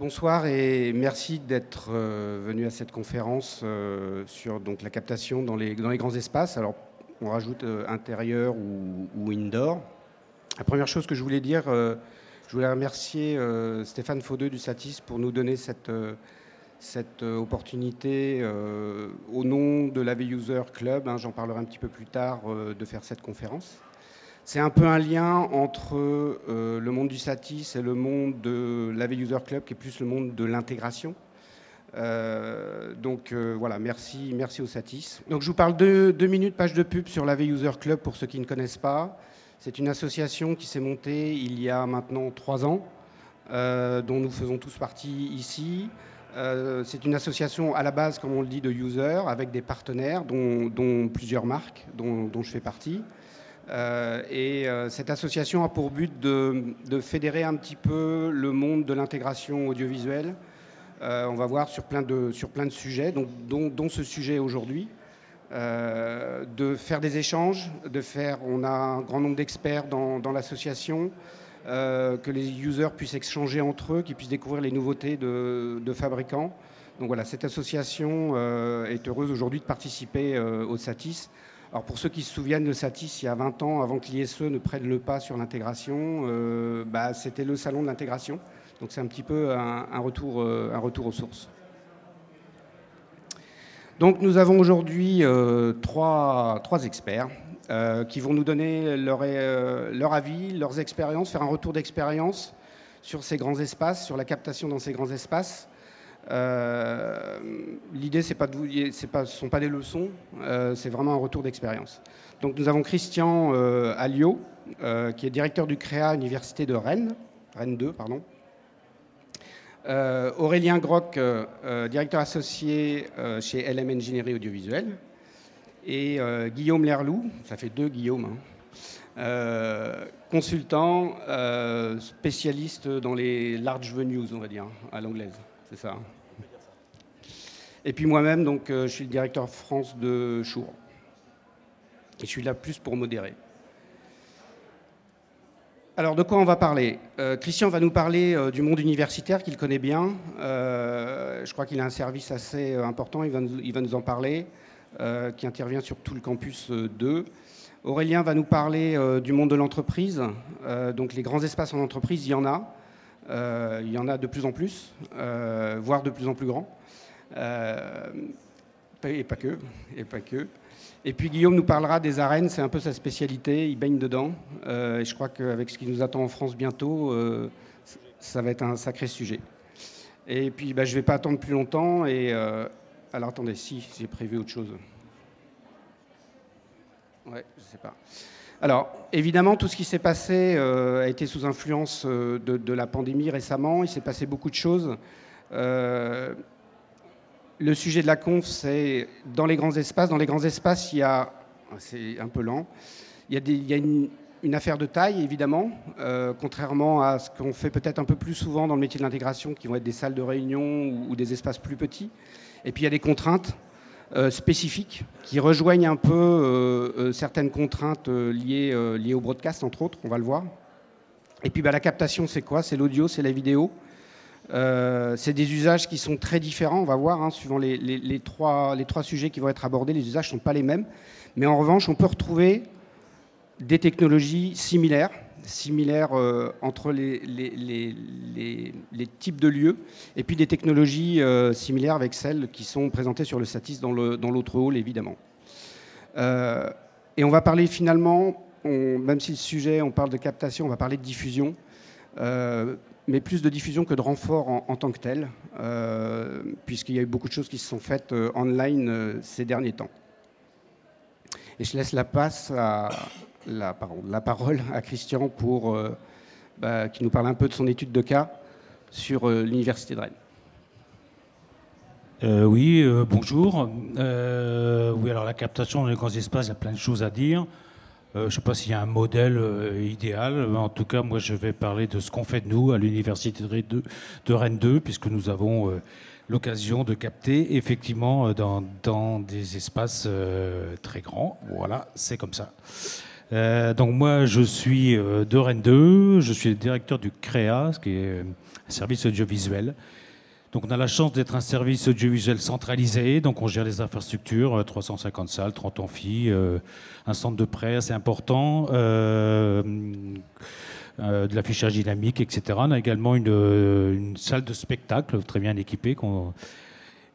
bonsoir et merci d'être euh, venu à cette conférence euh, sur donc, la captation dans les, dans les grands espaces. Alors, on rajoute euh, intérieur ou, indoor. La première chose que je voulais dire, je voulais remercier Stéphane Faudeux du Satis pour nous donner cette, cette opportunité au nom de l'AV User Club, hein, j'en parlerai un petit peu plus tard, de faire cette conférence. C'est un peu un lien entre euh, le monde du Satis et le monde de l'AV User Club, qui est plus le monde de l'intégration. Euh, donc euh, voilà, merci, merci au Satis. Donc je vous parle de deux minutes, page de pub sur l'AV User Club pour ceux qui ne connaissent pas. C'est une association qui s'est montée il y a maintenant trois ans, dont nous faisons tous partie ici. c'est une association à la base, comme on le dit, de users, avec des partenaires, dont, plusieurs marques, dont je fais partie. Euh, et euh, cette association a pour but de, fédérer un petit peu le monde de l'intégration audiovisuelle. Euh, on va voir sur plein de, sur plein de sujets, donc, dont, ce sujet aujourd'hui. de faire des échanges, de faire, on a un grand nombre d'experts dans, l'association, que les users puissent échanger entre eux, qu'ils puissent découvrir les nouveautés de, de fabricants. Donc voilà, cette association est heureuse aujourd'hui de participer au SATIS. Alors pour ceux qui se souviennent de Satis, il y a 20 ans, avant que l'ISE ne prenne le pas sur l'intégration, euh, bah, c'était le salon de l'intégration. Donc c'est un petit peu un, retour, euh, retour aux sources. Donc nous avons aujourd'hui euh, trois, experts qui vont nous donner leur avis, leurs expériences, faire un retour d'expérience sur ces grands espaces, sur la captation dans ces grands espaces. Euh, l'idée, ce ne sont pas des leçons, euh, c'est vraiment un retour d'expérience. Donc nous avons Christian euh, Alliot, qui est directeur du CREA Université de Rennes, Rennes 2, pardon. Aurélien Groc, directeur associé chez LM Ingénierie Audiovisuelle. Et Guillaume Lerlou, ça fait deux Guillaume, hein, consultant, spécialiste dans les large venues, on va dire, à l'anglaise c'est ça. Et puis moi-même, donc, euh, je suis le directeur France de Chour. Et je suis là plus pour modérer. Alors, de quoi on va parler? Euh, Christian va nous parler euh, du monde universitaire qu'il connaît bien. je crois qu'il a un service assez important, il va nous, il va nous en parler, qui intervient sur tout le campus 2. Aurélien va nous parler du monde de l'entreprise. donc, les grands espaces en entreprise, il y en a. Euh, il y en a de plus en plus, euh, voire de plus en plus grands. Euh, et pas que, et pas que. Et puis Guillaume nous parlera des arènes, c'est un peu sa spécialité, il baigne dedans. et je crois qu'avec ce qui nous attend en France bientôt, ça va être un sacré sujet. Et puis bah, je ne vais pas attendre plus longtemps. Et alors attendez, si j'ai prévu autre chose. Je sais pas. Alors, évidemment, tout ce qui s'est passé euh, a été sous influence euh, de, la pandémie récemment. Il s'est passé beaucoup de choses. Euh, le sujet de la conf, c'est dans les grands espaces. Dans les grands espaces, il y a, c'est un peu lent, il y a, une, affaire de taille, évidemment, contrairement à ce qu'on fait peut-être un peu plus souvent dans le métier de l'intégration, qui vont être des salles de réunion ou des espaces plus petits. Et puis, il y a des contraintes. Euh, spécifiques qui rejoignent un peu euh, euh, certaines contraintes liées, liées au broadcast, entre autres, on va le voir. Et puis bah, la captation, c'est quoi? C'est l'audio, c'est la vidéo. c'est des usages qui sont très différents, on va voir, hein, suivant les, les, trois, les trois sujets qui vont être abordés, les usages ne sont pas les mêmes. Mais en revanche, on peut retrouver des technologies similaires similaires euh, entre les, types de lieux et puis des technologies euh, similaires avec celles qui sont présentées sur le Satis dans l'autre hall, évidemment. Euh, et on va parler finalement, même si le sujet, on parle de captation, on va parler de diffusion, mais plus de diffusion que de renfort en, en tant que tel, puisqu'il y a eu beaucoup de choses qui se sont faites online ces derniers temps. Et je laisse la passe à, la, parole à Christian pour euh, bah, qui nous parle un peu de son étude de cas sur euh, l'université de Rennes. Euh, oui, bonjour. oui, alors la captation dans les grands espaces, il y a plein de choses à dire. je ne sais pas s'il y a un modèle idéal, en tout cas, moi, je vais parler de ce qu'on fait de nous à l'université de, Rennes 2, puisque nous avons l'occasion de capter effectivement dans des espaces très grands. Voilà, c'est comme ça. Donc moi, je suis de Rennes 2, je suis le directeur du CREA, ce qui est un service audiovisuel. Donc on a la chance d'être un service audiovisuel centralisé, donc on gère les infrastructures, 350 salles, 30 amphis, un centre de presse important, euh, de l'affichage dynamique, etc. On a également une, salle de spectacle très bien équipée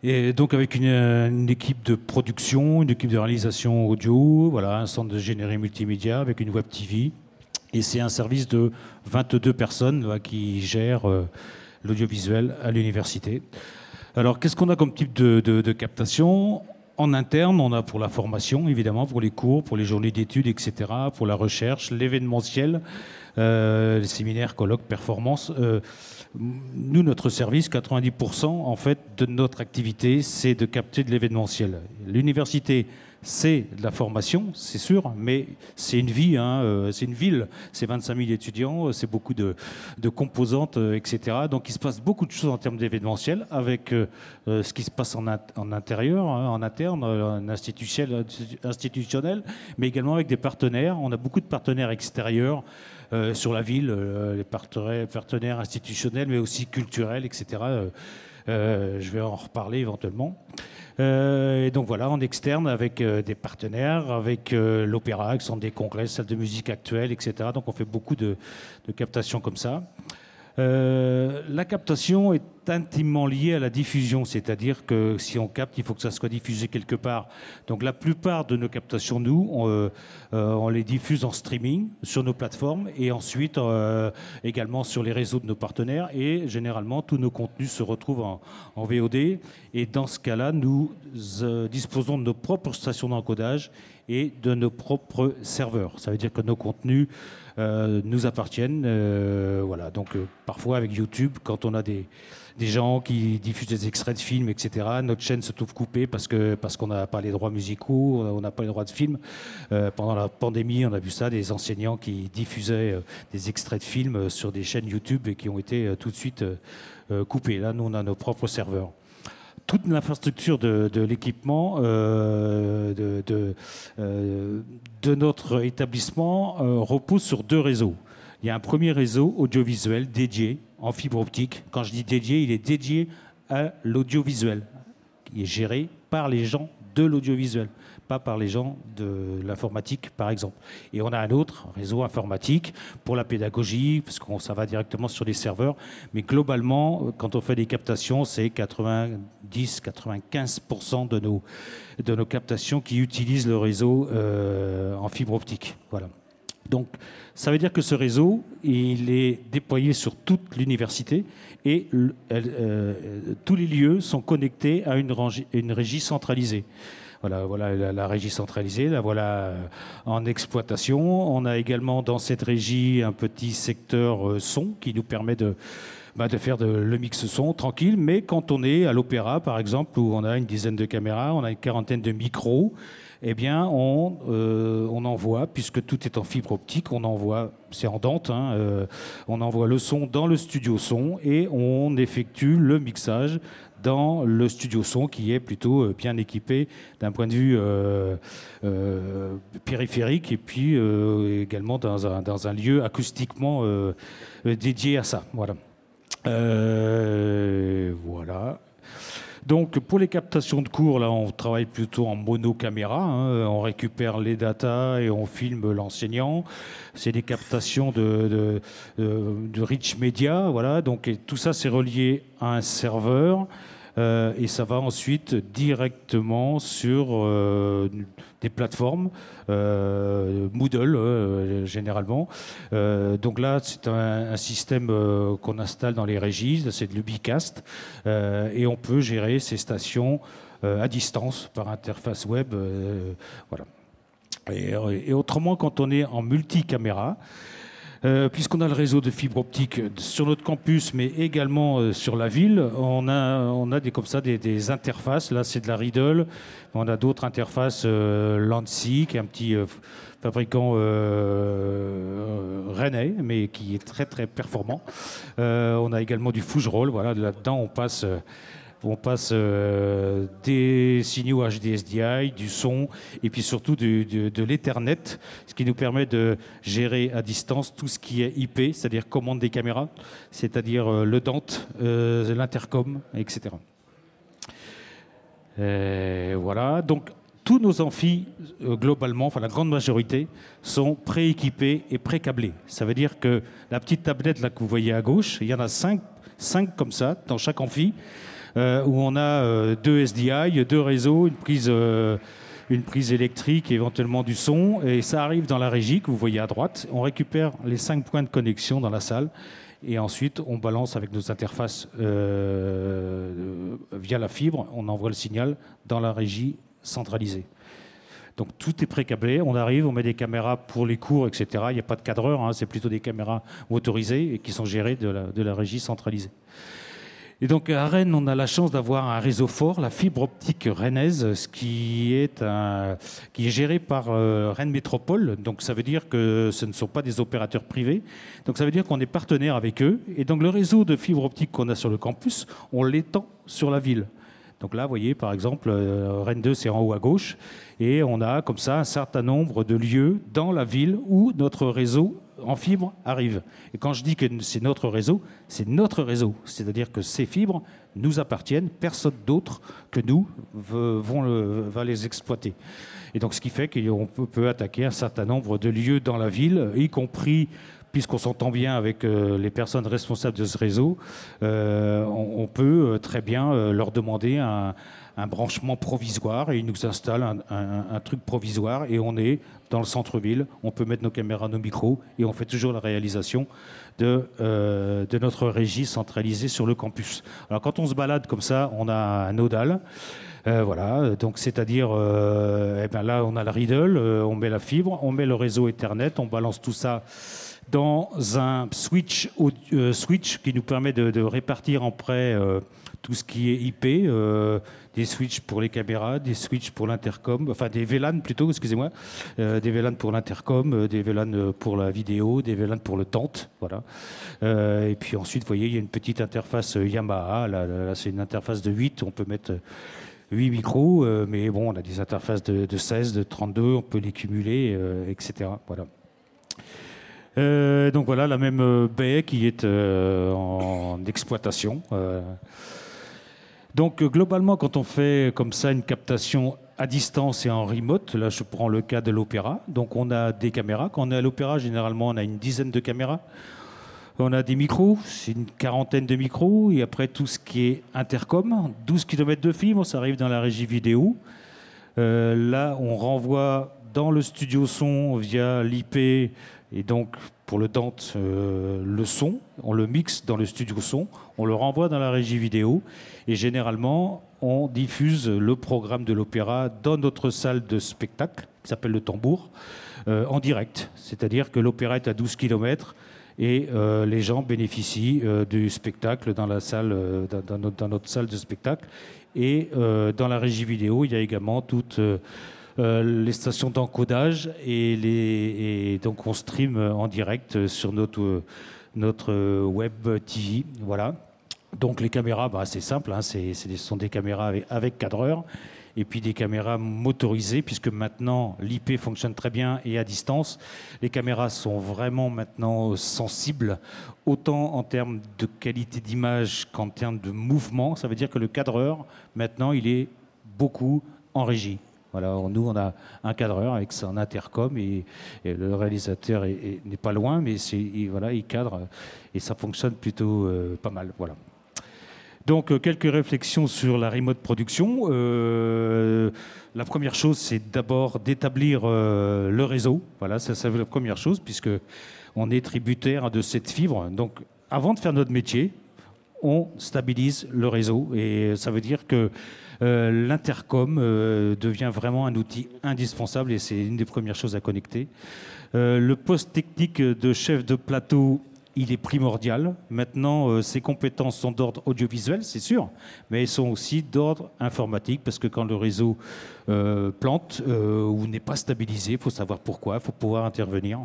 et donc avec une, équipe de production, une équipe de réalisation audio, voilà, un centre de générique multimédia avec une web TV. Et c'est un service de 22 personnes qui gèrent euh, l'audiovisuel à l'université. Alors qu'est-ce qu'on a comme type de, captation? En interne, on a pour la formation, évidemment, pour les cours, pour les journées d'études, etc., pour la recherche, l'événementiel, euh, les séminaires, colloques, performances. Euh, nous, notre service, 90% en fait de notre activité, c'est de capter de l'événementiel. L'université, c'est de la formation, c'est sûr, mais c'est une vie, hein, euh, c'est une ville, c'est 25 000 étudiants, c'est beaucoup de, composantes, euh, etc. Donc il se passe beaucoup de choses en termes d'événementiel, avec euh, ce qui se passe en, intérieur, hein, en interne, en institutionnel, mais également avec des partenaires. On a beaucoup de partenaires extérieurs. Sur la ville, les partenaires institutionnels, mais aussi culturels, etc. je vais en reparler éventuellement. Euh, et donc voilà, en externe avec euh, des partenaires, avec euh, l'opéra, qui sont des congrès, salles de musique actuelles, etc. Donc on fait beaucoup de captations comme ça. Euh, la captation est intimement liée à la diffusion, c'est-à-dire que si on capte, il faut que ça soit diffusé quelque part. Donc la plupart de nos captations, nous, on, euh, euh, les diffuse en streaming sur nos plateformes et ensuite également sur les réseaux de nos partenaires. Et généralement, tous nos contenus se retrouvent en, en VOD. Et dans ce cas-là, nous disposons de nos propres stations d'encodage et de nos propres serveurs. Ça veut dire que nos contenus euh, nous appartiennent. Euh, voilà. Donc euh, parfois avec YouTube, quand on a des, gens qui diffusent des extraits de films, etc. Notre chaîne se trouve coupée parce que parce qu'on n'a pas les droits musicaux, on n'a pas les droits de films. pendant la pandémie, on a vu ça, des enseignants qui diffusaient des extraits de films sur des chaînes YouTube et qui ont été tout de suite coupés. Là, nous, on a nos propres serveurs toute l'infrastructure de, l'équipement euh, euh, de, notre établissement euh, repose sur deux réseaux. Il y a un premier réseau audiovisuel dédié en fibre optique. Quand je dis dédié, il est dédié à l'audiovisuel, qui est géré par les gens de l'audiovisuel pas par les gens de l'informatique, par exemple. Et on a un autre réseau informatique pour la pédagogie, parce que ça va directement sur les serveurs. Mais globalement, quand on fait des captations, c'est 90-95% de nos, captations qui utilisent le réseau euh, en fibre optique. Voilà. Donc, ça veut dire que ce réseau, il est déployé sur toute l'université et euh, tous les lieux sont connectés à une régie centralisée. Voilà, voilà la, régie centralisée, la voilà euh, en exploitation. On a également dans cette régie un petit secteur euh, son qui nous permet de, bah, faire le mix son tranquille. Mais quand on est à l'opéra, par exemple, où on a une dizaine de caméras, on a une quarantaine de micros, eh bien, on, euh, envoie, puisque tout est en fibre optique, on envoie, c'est en dente, hein, on envoie le son dans le studio son et on effectue le mixage dans le studio son qui est plutôt euh, bien équipé d'un point de vue euh, euh, périphérique et puis également dans un, dans un, lieu acoustiquement dédié à ça. Voilà. voilà. Donc pour les captations de cours, là, on travaille plutôt en monocaméra. Hein. On récupère les datas et on filme l'enseignant. C'est des captations de, de, rich media, voilà. Donc tout ça, c'est relié à un serveur. Euh, et ça va ensuite directement sur euh, des plateformes, euh, Moodle généralement. donc là, c'est un, système qu'on installe dans les régies, c'est de l'Ubicast, et on peut gérer ces stations à distance par interface web. voilà. Et, et, autrement, quand on est en multicaméra, euh, puisqu'on a le réseau de fibre optique sur notre campus, mais également euh, sur la ville, on a, des, comme ça des, interfaces. Là, c'est de la Riddle. On a d'autres interfaces, euh, Lancy, qui est un petit fabricant rennais, mais qui est très très performant. on a également du Fougerolles. Voilà, là-dedans, on passe On passe euh, des signaux HDSDI, du son et puis surtout de l'Ethernet, ce qui nous permet de gérer à distance tout ce qui est IP, c'est-à-dire commande des caméras, c'est-à-dire euh, le Dante, euh, l'intercom, etc. voilà, donc tous nos amphis, globalement, enfin la grande majorité, sont prééquipés et pré-câblés. Ça veut dire que la petite tablette là que vous voyez à gauche, il y en a cinq, cinq comme ça dans chaque amphi. Euh, où on a euh, deux SDI, deux réseaux, une prise, euh, une prise électrique, éventuellement du son, et ça arrive dans la régie que vous voyez à droite. On récupère les cinq points de connexion dans la salle. Et ensuite, on balance avec nos interfaces via la fibre, on envoie le signal dans la régie centralisée. Donc tout est pré-câblé, on arrive, on met des caméras pour les cours, etc. Il n'y a pas de cadreur, hein, c'est plutôt des caméras motorisées et qui sont gérées de la régie centralisée. Et donc à Rennes, on a la chance d'avoir un réseau fort, la fibre optique rennaise, ce qui est, un, géré par euh, Rennes Métropole. Donc ça veut dire que ce ne sont pas des opérateurs privés. Donc ça veut dire qu'on est partenaire avec eux. Et donc le réseau de fibre optique qu'on a sur le campus, on l'étend sur la ville. Donc là, vous voyez, par exemple, euh, Rennes 2, c'est en haut à gauche. Et on a comme ça un certain nombre de lieux dans la ville où notre réseau en fibre arrive. Et quand je dis que c'est notre réseau, c'est notre réseau. C'est-à-dire que ces fibres nous appartiennent, personne d'autre que nous va les exploiter. Et donc ce qui fait qu'on peut, attaquer un certain nombre de lieux dans la ville, y compris puisqu'on s'entend bien avec euh, les personnes responsables de ce réseau, euh, on, peut euh, très bien leur demander un, branchement provisoire et ils nous installent un, truc provisoire et on est dans le centre-ville, on peut mettre nos caméras, nos micros et on fait toujours la réalisation de, notre régie centralisée sur le campus. Alors quand on se balade comme ça, on a un nodal. Voilà, donc c'est-à-dire, eh ben là on a la Riddle, on met la fibre, on met le réseau Ethernet, on balance tout ça dans un switch, switch qui nous permet de, de répartir en près tout ce qui est IP, euh, des switches pour les caméras, des switches pour l'intercom, enfin des VLAN plutôt, excusez-moi, euh, des VLAN pour l'intercom, euh, des VLAN pour la vidéo, des VLAN pour le tente, voilà. et puis ensuite, vous voyez, il y a une petite interface Yamaha, là, c'est une interface de 8, on peut mettre 8 micros, mais bon, on a des interfaces de, 16, de 32, on peut les cumuler, etc. Voilà. Donc voilà la même baie qui est en exploitation. Donc euh, globalement, quand on fait comme ça une captation à distance et en remote, là je prends le cas de l'opéra, donc on a des caméras. Quand on est à l'opéra, généralement on a une dizaine de caméras. On a des micros, c'est une quarantaine de micros, et après tout ce qui est intercom, 12 km de fibre, ça arrive dans la régie vidéo. Euh, là, on renvoie dans le studio son via l'IP, et donc pour le Dante, euh, le son, on le mixe dans le studio son, on le renvoie dans la régie vidéo et généralement on diffuse le programme de l'opéra dans notre salle de spectacle qui s'appelle le tambour euh, en direct. C'est-à-dire que l'opéra est à 12 km et euh, les gens bénéficient du spectacle dans, la salle, dans, notre, dans, notre, salle de spectacle. Et dans la régie vidéo, il y a également toute les stations d'encodage et, donc on stream en direct sur notre, notre web TV. Voilà. Donc les caméras, bah, c'est simple, hein, ce sont des caméras avec, avec, cadreur et puis des caméras motorisées, puisque maintenant l'IP fonctionne très bien et à distance. Les caméras sont vraiment maintenant sensibles, autant en termes de qualité d'image qu'en termes de mouvement. Ça veut dire que le cadreur, maintenant, il est beaucoup en régie. Nous, on a un cadreur avec son intercom et, le réalisateur n'est pas loin, mais il, cadre et ça fonctionne plutôt euh, pas mal. Donc, euh, quelques réflexions sur la remote production. Euh, la première chose, c'est d'abord d'établir le réseau. Voilà, ça, c'est la première chose, puisque on est tributaire de cette fibre. Donc, avant de faire notre métier, on stabilise le réseau. Et ça veut dire que euh, l'intercom euh, devient vraiment un outil indispensable et c'est une des premières choses à connecter. Euh, le poste technique de chef de plateau il est primordial. Maintenant, ses compétences sont d'ordre audiovisuel, c'est sûr, mais elles sont aussi d'ordre informatique, parce que quand le réseau plante ou n'est pas stabilisé, il faut savoir pourquoi, il faut pouvoir intervenir.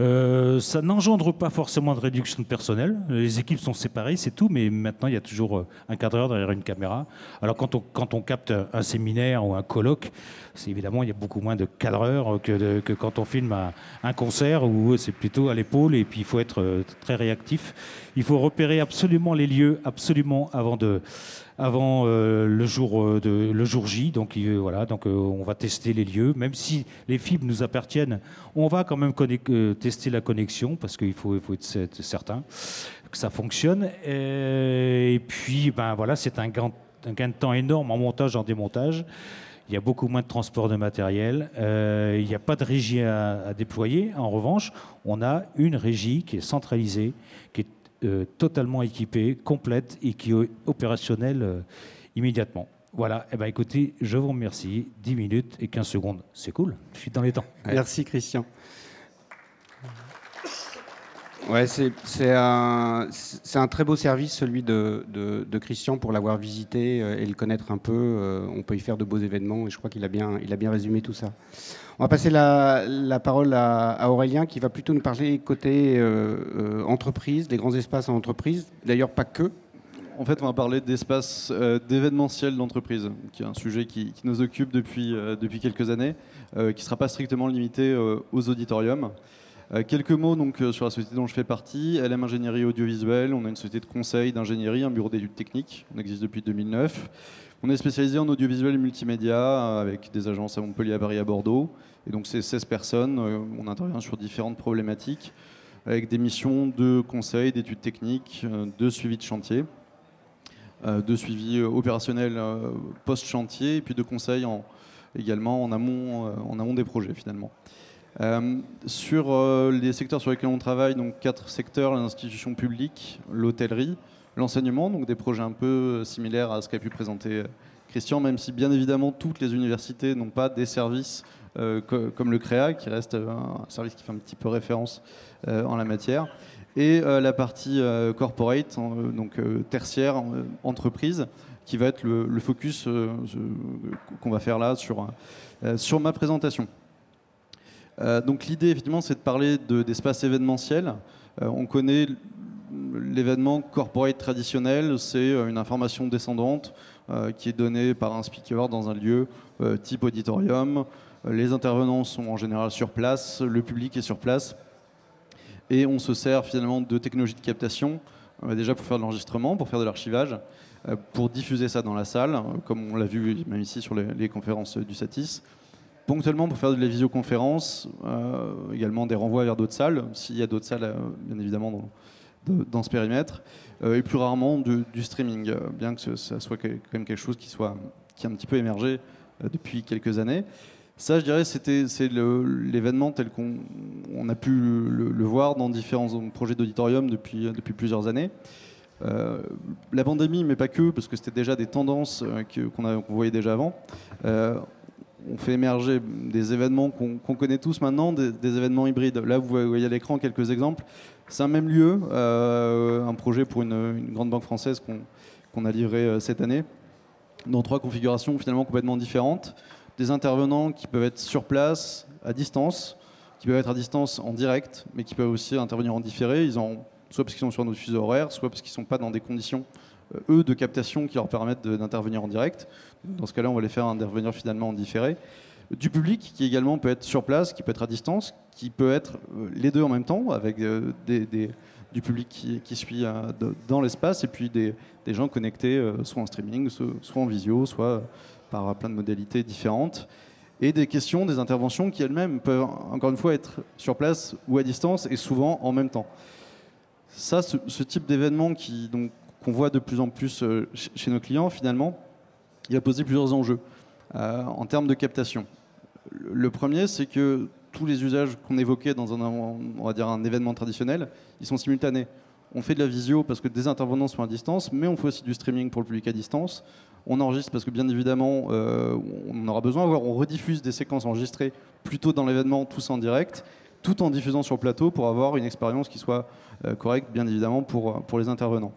Euh, ça n'engendre pas forcément de réduction de personnel. Les équipes sont séparées, c'est tout, mais maintenant il y a toujours euh, un cadreur derrière une caméra. Alors quand on, capte un séminaire ou un colloque, c'est évidemment il y a beaucoup moins de cadreurs que, que quand on filme un, un concert où c'est plutôt à l'épaule et puis il faut être euh, très réactif. Il faut repérer absolument les lieux, absolument avant de avant euh, le, jour, euh, de, le jour J. Donc euh, voilà, donc on va tester les lieux. Même si les fibres nous appartiennent, on va quand même tester la connexion parce qu'il faut, être certain que ça fonctionne. Et, puis ben voilà, c'est un gain, un gain de temps énorme en montage, en démontage. Il y a beaucoup moins de transport de matériel. il n'y a pas de régie à, à, déployer. En revanche, on a une régie qui est centralisée, qui est euh, totalement équipée, complète et qui est opérationnelle euh, immédiatement. Voilà, eh ben, écoutez, je vous remercie. 10 minutes et 15 secondes, c'est cool, je suis dans les temps. Merci Christian. Ouais, c'est un, un, très beau service, celui de, de, Christian, pour l'avoir visité euh, et le connaître un peu. On peut y faire de beaux événements et je crois qu'il a, bien, il a bien résumé tout ça. On va passer la, parole à, Aurélien qui va plutôt nous parler côté euh, euh, entreprise, des grands espaces en entreprise. D'ailleurs, pas que. En fait, on va parler d'espace euh, d'événementiel d'entreprise, qui est un sujet qui, nous occupe depuis, depuis quelques années, qui ne sera pas strictement limité aux auditoriums. quelques mots donc, sur la société dont je fais partie. LM Ingénierie Audiovisuelle, on a une société de conseil d'ingénierie, un bureau d'études techniques, on existe depuis 2009. On est spécialisé en audiovisuel et multimédia avec des agences à Montpellier, à Paris, à Bordeaux. Et donc c'est 16 personnes, euh, on intervient sur différentes problématiques avec des missions de conseil, d'études techniques, euh, de suivi de chantier, euh, de suivi opérationnel post-chantier et puis de conseil également en amont, en amont des projets finalement. sur les secteurs sur lesquels on travaille, donc quatre secteurs, les institutions publiques, l'hôtellerie, l'enseignement, donc des projets un peu similaires à ce qu'a pu présenter Christian, même si bien évidemment toutes les universités n'ont pas des services euh, comme le CREA, qui reste un service qui fait un petit peu référence euh, en la matière, et euh, la partie corporate, donc tertiaire, entreprise, qui va être le, focus qu'on va faire là sur, sur ma présentation. donc l'idée, effectivement, c'est de parler d'espace événementiel. on connaît l'événement corporate traditionnel, c'est une information descendante qui est donnée par un speaker dans un lieu type auditorium, les intervenants sont en général sur place, le public est sur place. Et on se sert finalement de technologies de captation, euh, déjà pour faire de l'enregistrement, pour faire de l'archivage, euh, pour diffuser ça dans la salle, euh, comme on l'a vu même ici sur les, conférences du Satis. Ponctuellement pour faire de la visioconférence, également des renvois vers d'autres salles, s'il y a d'autres salles, bien évidemment, ce périmètre. et plus rarement du, streaming, bien que ça soit quand même quelque chose qui, soit, qui a un petit peu émergé depuis quelques années. Ça, je dirais, c'était c'est l'événement tel qu'on a pu le, voir dans différents projets d'auditorium depuis, depuis plusieurs années. Euh, la pandémie, mais pas que, parce que c'était déjà des tendances euh, qu'on voyait déjà avant. Euh, on fait émerger des événements qu'on connaît tous maintenant, des, événements hybrides. Là, vous voyez à l'écran quelques exemples. C'est un même lieu, un projet pour une, grande banque française qu'on a livré cette année, dans trois configurations finalement complètement différentes des intervenants qui peuvent être sur place, à distance, qui peuvent être à distance en direct, mais qui peuvent aussi intervenir en différé. Ils ont, soit parce qu'ils sont sur nos fuseaux horaires, soit parce qu'ils ne sont pas dans des conditions, euh, eux, de captation qui leur permettent d'intervenir en direct. Dans ce cas-là, on va les faire intervenir finalement en différé. Du public qui également peut être sur place, qui peut être à distance, qui peut être euh, les deux en même temps, avec euh, du public qui, suit dans l'espace, et puis des, gens connectés soit en streaming, soit en visio, soit par plein de modalités différentes, et des questions, des interventions qui elles-mêmes peuvent encore une fois être sur place ou à distance et souvent en même temps. Ce, type d'événement qu'on voit de plus en plus euh, chez nos clients, finalement, il a posé plusieurs enjeux euh, en termes de captation. Le premier, c'est que tous les usages qu'on évoquait dans un, on va dire un événement traditionnel, ils sont simultanés. On fait de la visio parce que des intervenants sont à distance, mais on fait aussi du streaming pour le public à distance. On enregistre parce que bien évidemment, euh, on aura besoin, voire on rediffuse des séquences enregistrées plutôt dans l'événement, tous en direct, tout en diffusant sur le plateau pour avoir une expérience qui soit euh, correcte, bien évidemment, pour, pour les intervenants.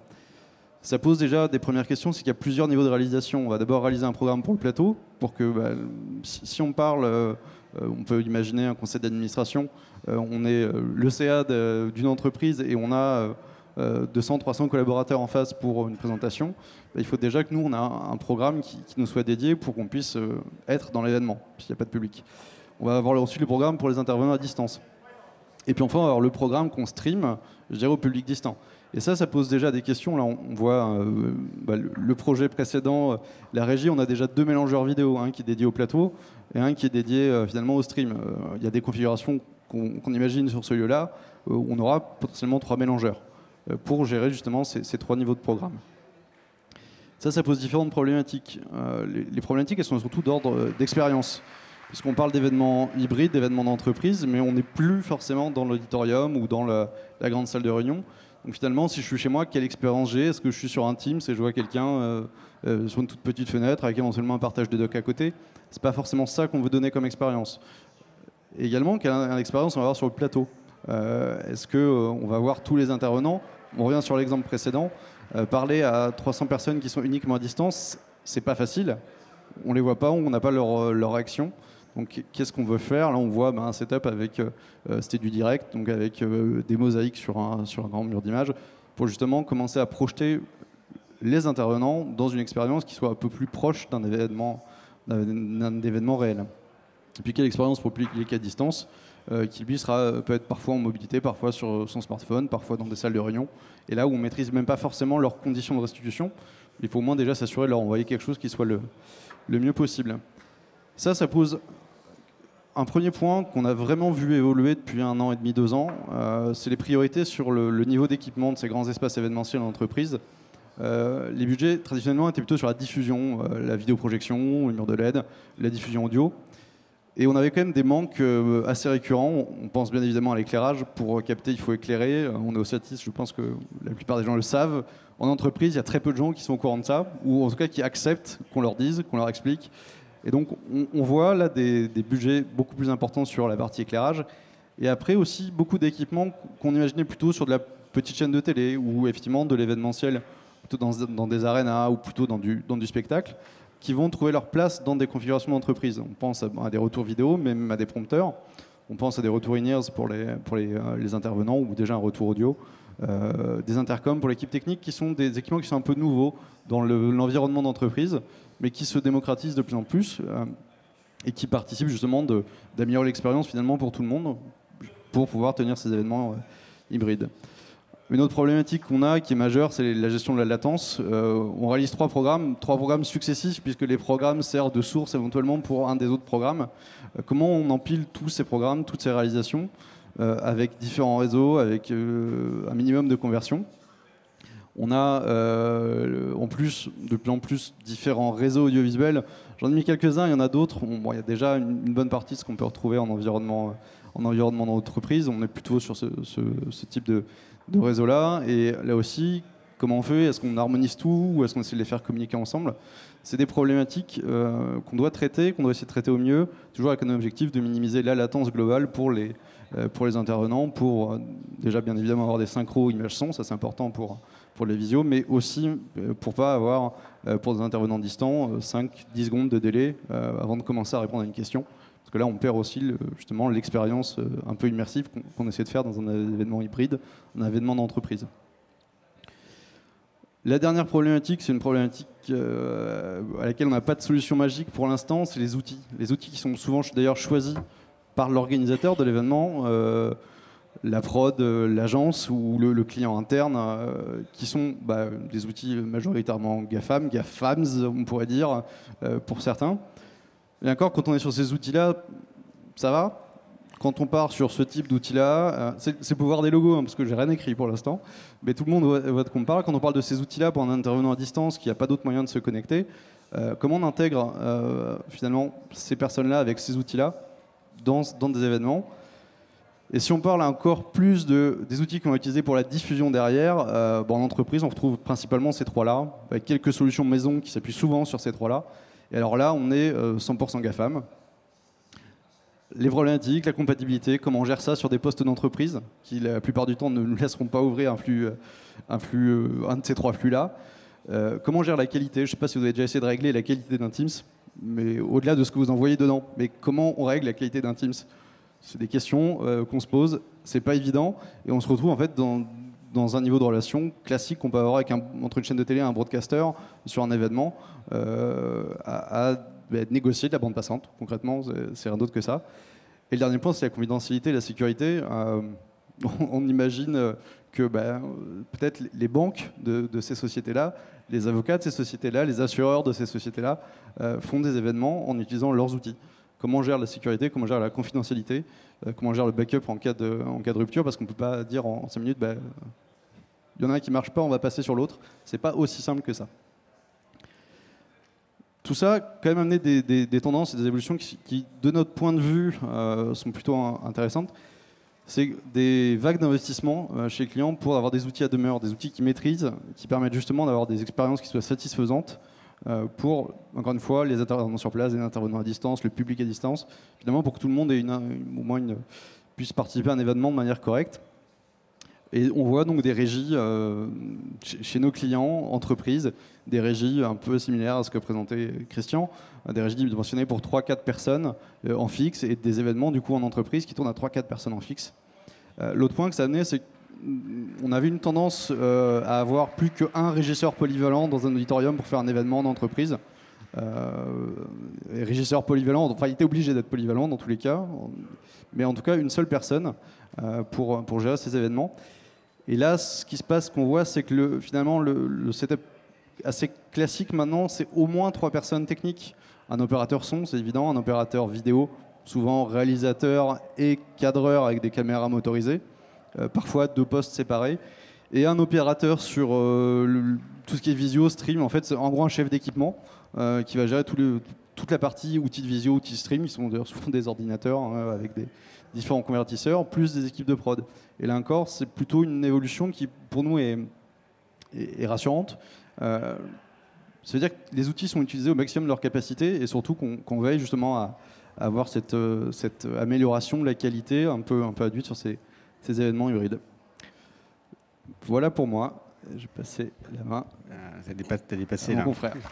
Ça pose déjà des premières questions, c'est qu'il y a plusieurs niveaux de réalisation. On va d'abord réaliser un programme pour le plateau, pour que bah, si on parle euh, on peut imaginer un conseil d'administration. on est le CA d'une entreprise et on a 200, 300 collaborateurs en face pour une présentation. Bah, il faut déjà que nous, on a un programme qui, nous soit dédié pour qu'on puisse être dans l'événement, s'il n'y a pas de public. On va avoir aussi le programme pour les intervenants à distance. Et puis enfin, on va avoir le programme qu'on stream, je dirais, au public distant. Et ça, ça pose déjà des questions. Là, on voit euh, bah, le projet précédent, euh, la régie, on a déjà deux mélangeurs vidéo, un qui est dédié au plateau et un qui est dédié euh, finalement au stream. Il y a des configurations qu'on imagine sur ce lieu-là, où on aura potentiellement trois mélangeurs pour gérer justement ces, trois niveaux de programme. Ça, ça pose différentes problématiques. Les, problématiques, elles sont surtout d'ordre d'expérience puisqu'on parle d'événements hybrides, d'événements d'entreprise, mais on n'est plus forcément dans l'auditorium ou dans la, grande salle de réunion. Donc finalement, si je suis chez moi, quelle expérience j'ai? Est-ce que je suis sur un Teams et je vois quelqu'un euh, euh, sur une toute petite fenêtre avec éventuellement un partage de doc à côté? C'est pas forcément ça qu'on veut donner comme expérience. également, quelle expérience on va avoir sur le plateau? Euh, Est-ce qu'on va voir tous les intervenants? On revient sur l'exemple précédent. parler à 300 personnes qui sont uniquement à distance, c'est pas facile. On les voit pas, on n'a pas leur, leur réaction. Donc qu'est-ce qu'on veut faire? Là, on voit ben, un setup avec, euh, euh, c'était du direct, donc avec euh, des mosaïques sur un, grand mur d'image, pour justement commencer à projeter les intervenants dans une expérience qui soit un peu plus proche d'un événement, réel. Et puis quelle expérience pour public à distance? Qui lui sera peut être parfois en mobilité, parfois sur son smartphone, parfois dans des salles de réunion, et là où on maîtrise même pas forcément leurs conditions de restitution, il faut au moins déjà s'assurer de leur envoyer quelque chose qui soit le mieux possible. Ça, ça pose un premier point qu'on a vraiment vu évoluer depuis un an et demi, deux ans, euh, c'est les priorités sur le, niveau d'équipement de ces grands espaces événementiels en entreprise. Euh, les budgets traditionnellement étaient plutôt sur la diffusion, euh, la vidéoprojection, le mur de LED, la diffusion audio. Et on avait quand même des manques assez récurrents. On pense bien évidemment à l'éclairage. Pour capter, il faut éclairer. On est au Satis, je pense que la plupart des gens le savent. En entreprise, il y a très peu de gens qui sont au courant de ça, ou en tout cas qui acceptent qu'on leur dise, qu'on leur explique. Et donc, on, voit là des, budgets beaucoup plus importants sur la partie éclairage. Et après aussi beaucoup d'équipements qu'on imaginait plutôt sur de la petite chaîne de télé ou effectivement de l'événementiel, plutôt dans, des arénas ou plutôt dans du, spectacle, qui vont trouver leur place dans des configurations d'entreprise. On pense à, des retours vidéo, même à des prompteurs. On pense à des retours in-ears pour, les, pour les, euh, intervenants ou déjà un retour audio. Euh, des intercoms pour l'équipe technique qui sont des équipements qui sont un peu nouveaux dans l'environnement d'entreprise mais qui se démocratise de plus en plus euh, et qui participe justement d'améliorer l'expérience finalement pour tout le monde pour pouvoir tenir ces événements euh, hybrides. Une autre problématique qu'on a qui est majeure, c'est la gestion de la latence. Euh, on réalise trois programmes, trois programmes successifs, puisque les programmes servent de source éventuellement pour un des autres programmes. comment on empile tous ces programmes, toutes ces réalisations, avec différents réseaux, avec un minimum de conversion? On a euh, en plus de plus en plus différents réseaux audiovisuels. J'en ai mis quelques-uns, il y en a d'autres. il y a déjà une, bonne partie de ce qu'on peut retrouver en environnement, euh, en environnement d'entreprise. On est plutôt sur ce, type de, réseau-là. Et là aussi, comment on fait? Est-ce qu'on harmonise tout ou est-ce qu'on essaie de les faire communiquer ensemble? C'est des problématiques euh, qu'on doit traiter, qu'on doit essayer de traiter au mieux, toujours avec un objectif de minimiser la latence globale pour les, intervenants, pour déjà bien évidemment avoir des synchros image-son, ça c'est important pour pour les visios, mais aussi euh, pour pas avoir, euh, pour des intervenants distants, 5-10 euh, secondes de délai avant de commencer à répondre à une question. Parce que là, on perd aussi justement l'expérience un peu immersive qu'on essaie de faire dans un événement hybride, un événement d'entreprise. La dernière problématique, c'est une problématique à laquelle on n'a pas de solution magique pour l'instant, c'est les outils. Les outils qui sont souvent d'ailleurs choisis par l'organisateur de l'événement la prod, euh, l'agence ou le, client interne, euh, qui sont bah, des outils majoritairement GAFAM, GAFAMS, on pourrait dire, euh, pour certains. Et encore, quand on est sur ces outils-là, ça va. Quand on part sur ce type d'outils-là, c'est pouvoir des logos, hein, parce que j'ai rien écrit pour l'instant, mais tout le monde voit de quoi on parle. Quand on parle de ces outils-là pour un intervenant à distance qui n'a pas d'autre moyen de se connecter, comment on intègre finalement ces personnes-là avec ces outils-là dans, dans des événements et si on parle encore plus de, des outils qu'on va utiliser pour la diffusion derrière, euh, en entreprise, on retrouve principalement ces trois-là, avec quelques solutions maison qui s'appuient souvent sur ces trois-là. Et alors là, on est 100% euh, GAFAM. Les problématiques, la compatibilité, comment on gère ça sur des postes d'entreprise, qui la plupart du temps ne nous laisseront pas ouvrir un, flux, un, flux, euh, un de ces trois flux-là. comment on gère la qualité Je ne sais pas si vous avez déjà essayé de régler la qualité d'un Teams. mais au-delà de ce que vous envoyez dedans. Mais comment on règle la qualité d'un Teams? C'est des questions euh, qu'on se pose, c'est pas évident, et on se retrouve en fait dans, dans un niveau de relation classique qu'on peut avoir avec entre une chaîne de télé et un broadcaster sur un événement, euh, à, bah, négocier de la bande passante, concrètement, c'est rien d'autre que ça. Et le dernier point, c'est la confidentialité et la sécurité. Euh, on, imagine que bah, peut-être les banques de, ces sociétés-là les avocats de ces sociétés-là, les assureurs de ces sociétés-là font des événements en utilisant leurs outils. Comment gère la sécurité, comment gère la confidentialité, euh, comment gère le backup en cas de, en rupture, parce qu'on ne peut pas dire en 5 minutes, bah, il y en a un qui ne marche pas, on va passer sur l'autre. Ce n'est pas aussi simple que ça. Tout ça a quand même amené des, tendances et des évolutions qui, de notre point de vue, euh, sont plutôt intéressantes c'est des vagues d'investissement euh, chez les clients pour avoir des outils à demeure, des outils qu'ils maîtrisent, qui permettent justement d'avoir des expériences qui soient satisfaisantes pour, encore une fois, les intervenants sur place, les intervenants à distance, le public à distance, finalement pour que tout le monde puisse participer à un événement de manière correcte. Et on voit donc des régies euh, chez nos clients, entreprises, des régies un peu similaires à ce que présentait Christian, des régies dimensionnées pour 3-4 personnes euh, en fixe et des événements du coup en entreprise qui tournent à 3-4 personnes en fixe. Euh, l'autre point que ça a amené, c'est qu'on avait une tendance à avoir plus qu'un régisseur polyvalent dans un auditorium pour faire un événement en entreprise. régisseur polyvalent, enfin il était obligé d'être polyvalent dans tous les cas, mais en tout cas une seule personne pour, pour gérer ces événements. Et là, ce qui se passe, qu'on voit, c'est que le, finalement, le, setup assez classique maintenant, c'est au moins trois personnes techniques. Un opérateur son, c'est évident, un opérateur vidéo, souvent réalisateur et cadreur avec des caméras motorisées, euh, parfois deux postes séparés, et un opérateur sur euh, tout ce qui est visio, stream. En fait, c'est en gros un chef d'équipement euh, qui va gérer toute la partie outils de visio, outils stream. Ils sont d'ailleurs souvent des ordinateurs hein, avec des, différents convertisseurs, plus des équipes de prod. Et là encore, c'est plutôt une évolution qui, pour nous, est, est, rassurante. Euh, ça veut dire que les outils sont utilisés au maximum de leur capacité et surtout qu'on veille justement à, avoir cette, euh, cette, amélioration de la qualité un peu, un peu sur ces, ces événements hybrides. Voilà pour moi. Je vais passer la main. Ah, as dépassé, mon confrère.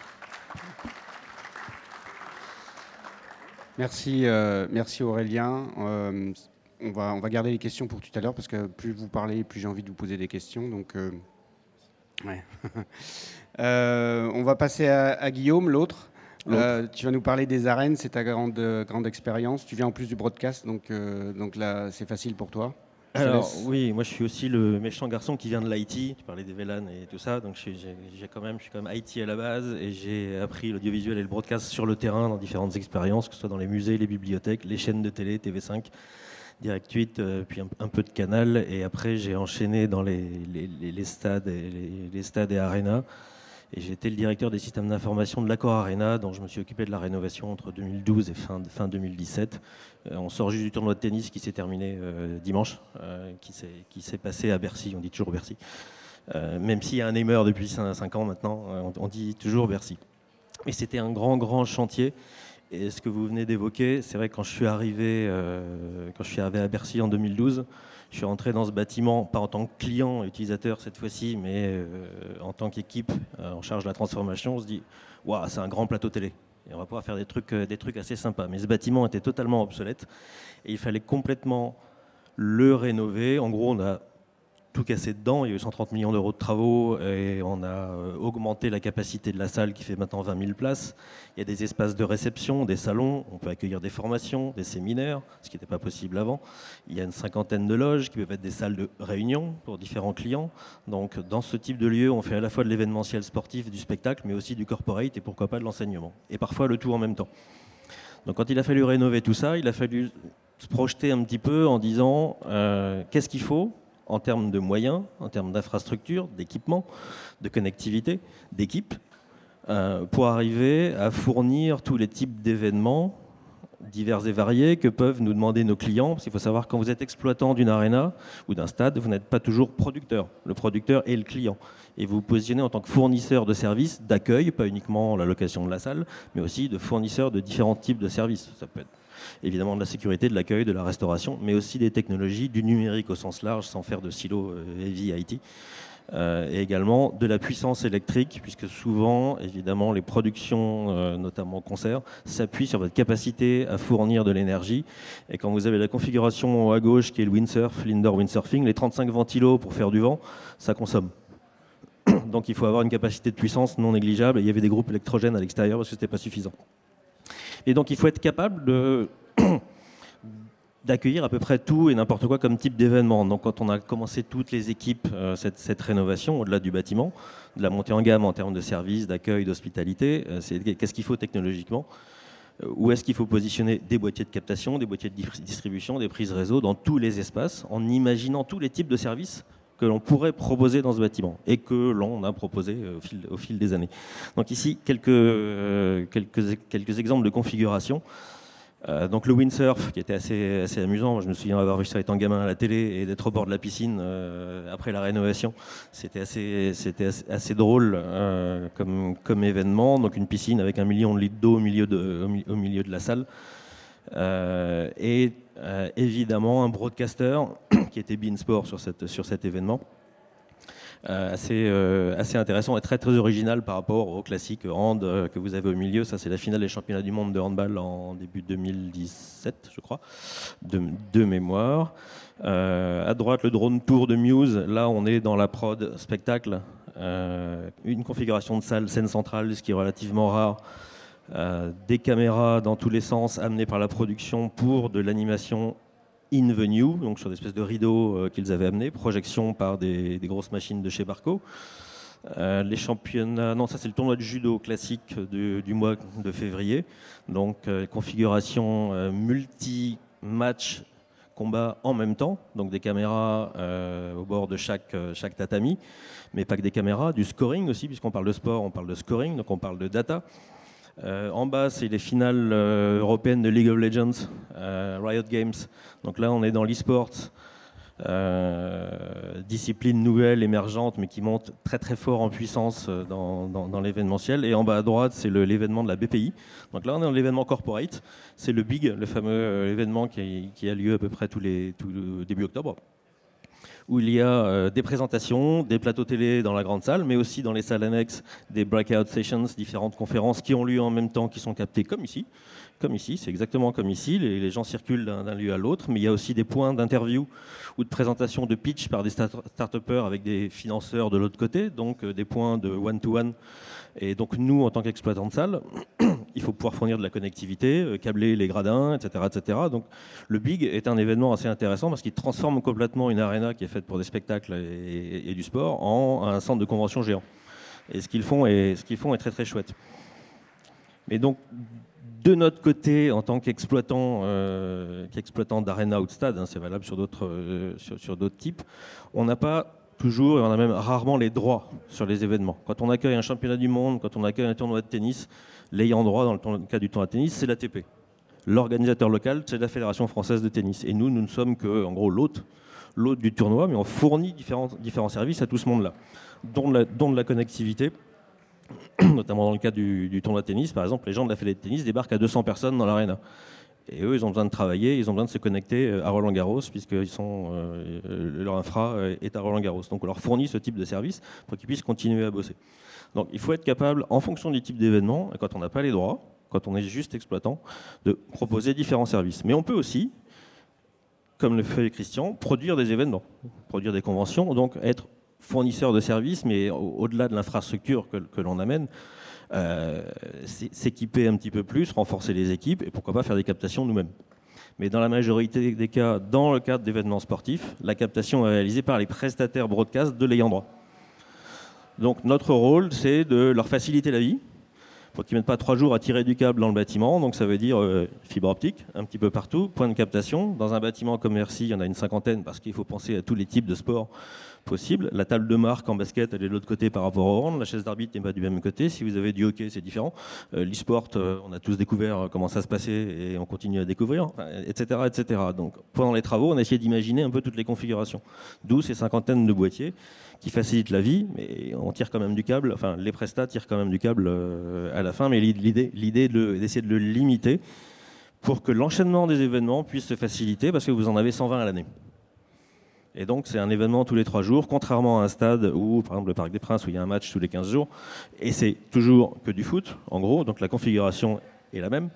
Merci, euh, merci Aurélien. Euh, on, va, on va garder les questions pour tout à l'heure parce que plus vous parlez, plus j'ai envie de vous poser des questions. Donc, euh, on va passer à, Guillaume, l'autre. tu vas nous parler des arènes, c'est ta grande, grande expérience. Tu viens en plus du broadcast, donc, donc là, c'est facile pour toi. Alors oui, moi je suis aussi le méchant garçon qui vient de l'IT. Tu parlais des VLAN et tout ça, donc j'ai quand même, je suis quand même IT à la base et j'ai appris l'audiovisuel et le broadcast sur le terrain dans différentes expériences, que ce soit dans les musées, les bibliothèques, les chaînes de télé, TV5, Direct 8, euh, puis un, peu de Canal, et après j'ai enchaîné dans les, les, stades et les, les stades et arénas. Et été le directeur des systèmes d'information de l'Accor Arena, dont je me suis occupé de la rénovation entre 2012 et fin, fin 2017. Euh, on sort juste du tournoi de tennis qui s'est terminé euh, dimanche, euh, qui s'est passé à Bercy, on dit toujours Bercy. même s'il y a un aimer depuis 5 ans maintenant, on, dit toujours Bercy. Et c'était un grand, grand chantier. Et ce que vous venez d'évoquer, c'est vrai que quand je suis arrivé, quand je suis arrivé à Bercy en 2012, je suis rentré dans ce bâtiment, pas en tant que client, utilisateur cette fois-ci, mais euh, en tant qu'équipe euh, en charge de la transformation. On se dit, waouh, c'est un grand plateau télé. Et on va pouvoir faire des trucs, euh, des trucs assez sympas. Mais ce bâtiment était totalement obsolète et il fallait complètement le rénover. En gros, on a tout cassé dedans. Il y a eu 130 millions d'euros de travaux et on a euh, augmenté la capacité de la salle qui fait maintenant 20 000 places. Il y a des espaces de réception, des salons, on peut accueillir des formations, des séminaires, ce qui n'était pas possible avant. Il y a une cinquantaine de loges qui peuvent être des salles de réunion pour différents clients. Donc dans ce type de lieu, on fait à la fois de l'événementiel sportif, du spectacle, mais aussi du corporate et pourquoi pas de l'enseignement. Et parfois le tout en même temps. Donc quand il a fallu rénover tout ça, il a fallu se projeter un petit peu en disant euh, qu'est-ce qu'il faut en termes de moyens, en termes d'infrastructures, d'équipements, de connectivité, d'équipes, euh, pour arriver à fournir tous les types d'événements divers et variés que peuvent nous demander nos clients. Parce qu'il faut savoir, quand vous êtes exploitant d'une arena ou d'un stade, vous n'êtes pas toujours producteur. Le producteur est le client. Et vous vous positionnez en tant que fournisseur de services d'accueil, pas uniquement la location de la salle, mais aussi de fournisseur de différents types de services. Évidemment de la sécurité, de l'accueil, de la restauration, mais aussi des technologies, du numérique au sens large, sans faire de silo euh, heavy IT. euh, et également de la puissance électrique, puisque souvent, évidemment, les productions, euh, notamment concert, s'appuient sur votre capacité à fournir de l'énergie. Et quand vous avez la configuration à gauche qui est le windsurf, l'indoor windsurfing, les 35 ventilos pour faire du vent, ça consomme. Donc il faut avoir une capacité de puissance non négligeable. il y avait des groupes électrogènes à l'extérieur parce que ce n'était pas suffisant. Et donc il faut être capable d'accueillir à peu près tout et n'importe quoi comme type d'événement. Donc quand on a commencé toutes les équipes, euh, cette, rénovation, au-delà du bâtiment, de la montée en gamme en termes de services, d'accueil, d'hospitalité, euh, qu'est-ce qu'il faut technologiquement euh, Où est-ce qu'il faut positionner des boîtiers de captation, des boîtiers de distribution, des prises réseau dans tous les espaces, en imaginant tous les types de services que l'on pourrait proposer dans ce bâtiment et que l'on a proposé au fil, au fil, des années. Donc ici, quelques, quelques, quelques exemples de configuration. Euh, donc le windsurf, qui était assez, assez amusant, je me souviens avoir vu ça étant gamin à la télé et d'être au bord de la piscine euh, après la rénovation. C'était assez, assez, drôle euh, comme, comme événement. Donc une piscine avec un million de litres d'eau au, milieu de, au, milieu de la salle. et évidemment un broadcaster qui était Beansport sur, sur cet événement. Euh, assez, euh, assez intéressant et très original par rapport au classique hand euh, que vous avez au milieu. Ça, c'est la finale des championnats du monde de handball en début 2017, je crois, de, mémoire. à droite, le drone tour de Muse. Là, on est dans la prod spectacle. une configuration de salle, scène centrale, ce qui est relativement rare. Des caméras dans tous les sens amenées par la production pour de l'animation in venue, donc sur des espèces de rideaux euh, qu'ils avaient amenés, projection par des, grosses machines de chez Barco. Euh, les championnats, non, ça c'est le tournoi de judo classique du, mois de février. Donc euh, configuration multi-match combat en même temps, donc des caméras au bord de chaque, chaque tatami, mais pas que des caméras, du scoring aussi, puisqu'on parle de sport, on parle de scoring, donc on parle de data. Euh, en bas, c'est les finales euh, européennes de League of Legends, euh, Riot Games. Donc là, on est dans l'e-sport, discipline nouvelle, émergente, mais qui monte très très fort en puissance dans, l'événementiel. Et en bas à droite, c'est l'événement de la BPI. Donc là, on est dans l'événement corporate. C'est le Big, le fameux événement qui, a lieu à peu près tous les, début octobre où il y a euh, des présentations, des plateaux télé dans la grande salle, mais aussi dans les salles annexes des breakout sessions, différentes conférences qui ont lieu en même temps, qui sont captées comme ici. Comme ici, c'est exactement comme ici. Les, gens circulent d'un lieu à l'autre, mais il y a aussi des points d'interview ou de présentation de pitch par des start-upers avec des financeurs de l'autre côté, donc euh, des points de one-to-one. one et donc nous, en tant qu'exploitants de salle, il faut pouvoir fournir de la connectivité, euh, câbler les gradins, etc., etc. Donc le Big est un événement assez intéressant parce qu'il transforme complètement une arena qui est faite pour des spectacles et, du sport en un centre de convention géant. Et ce qu'ils font est, font est très très chouette. Mais donc de notre côté, en tant qu'exploitant, euh, qu'exploitant ou de stade, c'est valable euh, sur d'autres types, on n'a pas toujours, et on a même rarement les droits sur les événements. Quand on accueille un championnat du monde, quand on accueille un tournoi de tennis, l'ayant droit dans le cas du tournoi de tennis, c'est l'ATP. L'organisateur local, c'est la Fédération française de tennis. Et nous, nous ne sommes que, en gros, l'hôte, du tournoi, mais on fournit différents, services à tout ce monde-là, dont, la, dont de la connectivité, notamment dans le cas du, tournoi de tennis, par exemple, les gens de la Fédération de tennis débarquent à 200 personnes dans l'aréna. Et eux, ils ont besoin de travailler, ils ont besoin de se connecter euh, à Roland Garros, puisque euh, leur infra euh, est à Roland Garros. Donc on leur fournit ce type de service pour qu'ils puissent continuer à bosser. Donc il faut être capable, en fonction du type d'événement, quand on n'a pas les droits, quand on est juste exploitant, de proposer différents services. Mais on peut aussi, comme le fait Christian, produire des événements, produire des conventions, donc être fournisseur de services, mais au-delà de l'infrastructure que l'on amène, euh, s'équiper un petit peu plus, renforcer les équipes et pourquoi pas faire des captations nous-mêmes. Mais dans la majorité des cas, dans le cadre d'événements sportifs, la captation est réalisée par les prestataires broadcast de l'ayant droit. Donc notre rôle, c'est de leur faciliter la vie pour qu'ils ne mettent pas trois jours à tirer du câble dans le bâtiment. Donc ça veut dire euh, fibre optique un petit peu partout, point de captation. Dans un bâtiment comme Merci, il y en a une cinquantaine parce qu'il faut penser à tous les types de sports possible. La table de marque en basket, elle est de l'autre côté par rapport au hand. La chaise d'arbitre n'est pas du même côté. Si vous avez du hockey, c'est différent. Euh, l'e-sport, euh, on a tous découvert euh, comment ça se passait et on continue à découvrir, etc., etc. Donc, pendant les travaux, on a essayé d'imaginer un peu toutes les configurations. D'où ces cinquantaines de boîtiers qui facilitent la vie, mais on tire quand même du câble. Enfin, les prestats tirent quand même du câble à la fin, mais l'idée, l'idée d'essayer de le limiter pour que l'enchaînement des événements puisse se faciliter parce que vous en avez 120 à l'année. Et donc, c'est un événement tous les trois jours, contrairement à un stade où, par exemple, le Parc des Princes, où il y a un match tous les 15 jours. Et c'est toujours que du foot, en gros. Donc, la configuration est la même.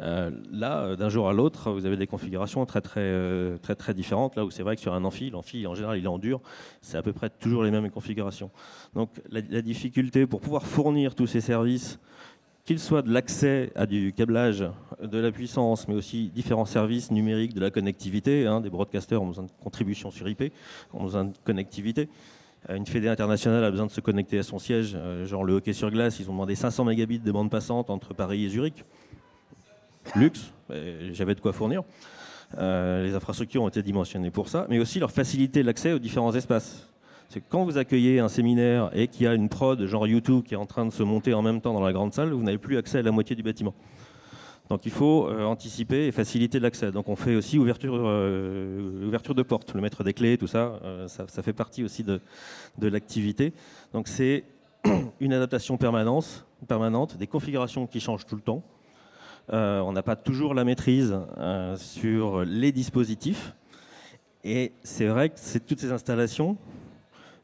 Euh, là, d'un jour à l'autre, vous avez des configurations très très euh, très très différentes. Là où c'est vrai que sur un amphi, l'amphi en général il est en dur, c'est à peu près toujours les mêmes configurations. Donc la, difficulté pour pouvoir fournir tous ces services, qu'ils soient de l'accès à du câblage, de la puissance, mais aussi différents services numériques, de la connectivité. Hein, des broadcasters ont besoin de contributions sur IP, ont besoin de connectivité. Une fédé internationale a besoin de se connecter à son siège, genre le hockey sur glace, ils ont demandé 500 mégabits de bande passante entre Paris et Zurich luxe, j'avais de quoi fournir. Euh, les infrastructures ont été dimensionnées pour ça, mais aussi leur faciliter l'accès aux différents espaces. C'est quand vous accueillez un séminaire et qu'il y a une prod genre YouTube qui est en train de se monter en même temps dans la grande salle, vous n'avez plus accès à la moitié du bâtiment. Donc il faut euh, anticiper et faciliter l'accès. Donc on fait aussi ouverture, euh, de porte, le mettre des clés, tout ça, ça, fait partie aussi de, l'activité. Donc c'est une adaptation permanente, permanente, des configurations qui changent tout le temps. Euh, on n'a pas toujours la maîtrise euh, sur les dispositifs. Et c'est vrai que c'est toutes ces installations.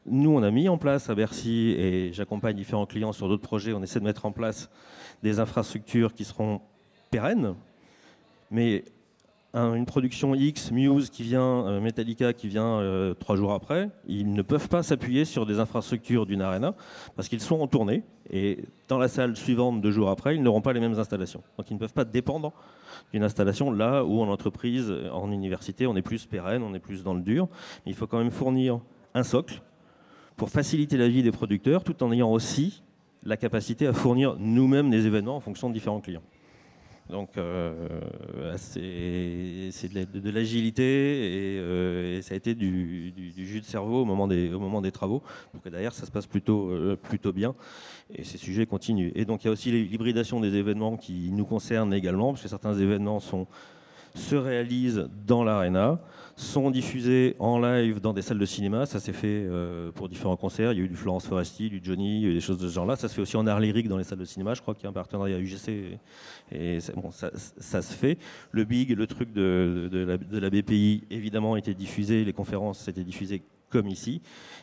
Nous, on a mis en place à Bercy, et j'accompagne différents clients sur d'autres projets, on essaie de mettre en place des infrastructures qui seront pérennes, mais une production X, Muse qui vient, euh, Metallica qui vient euh, trois jours après, ils ne peuvent pas s'appuyer sur des infrastructures d'une arena parce qu'ils sont en tournée et dans la salle suivante deux jours après, ils n'auront pas les mêmes installations. Donc ils ne peuvent pas dépendre d'une installation là où en entreprise, en université, on est plus pérenne, on est plus dans le dur. Mais il faut quand même fournir un socle pour faciliter la vie des producteurs tout en ayant aussi la capacité à fournir nous-mêmes des événements en fonction de différents clients. Donc euh, c'est de, l'agilité euh, et, ça a été du, jus de cerveau au moment des, au moment des travaux que derrière ça se passe plutôt, euh, plutôt bien et ces sujets continuent. Et donc il y a aussi l'hybridation des événements qui nous concernent également parce que certains événements sont se réalisent dans l'arena, sont diffusés en live dans des salles de cinéma. Ça s'est fait euh, pour différents concerts. Il y a eu du Florence Foresti, du Johnny, il y a eu des choses de ce genre-là. Ça se fait aussi en art lyrique dans les salles de cinéma. Je crois qu'il y a un partenariat UGC et, bon, ça, se fait. Le Big, le truc de, la, BPI, évidemment, était diffusé. Les conférences étaient diffusées comme ici.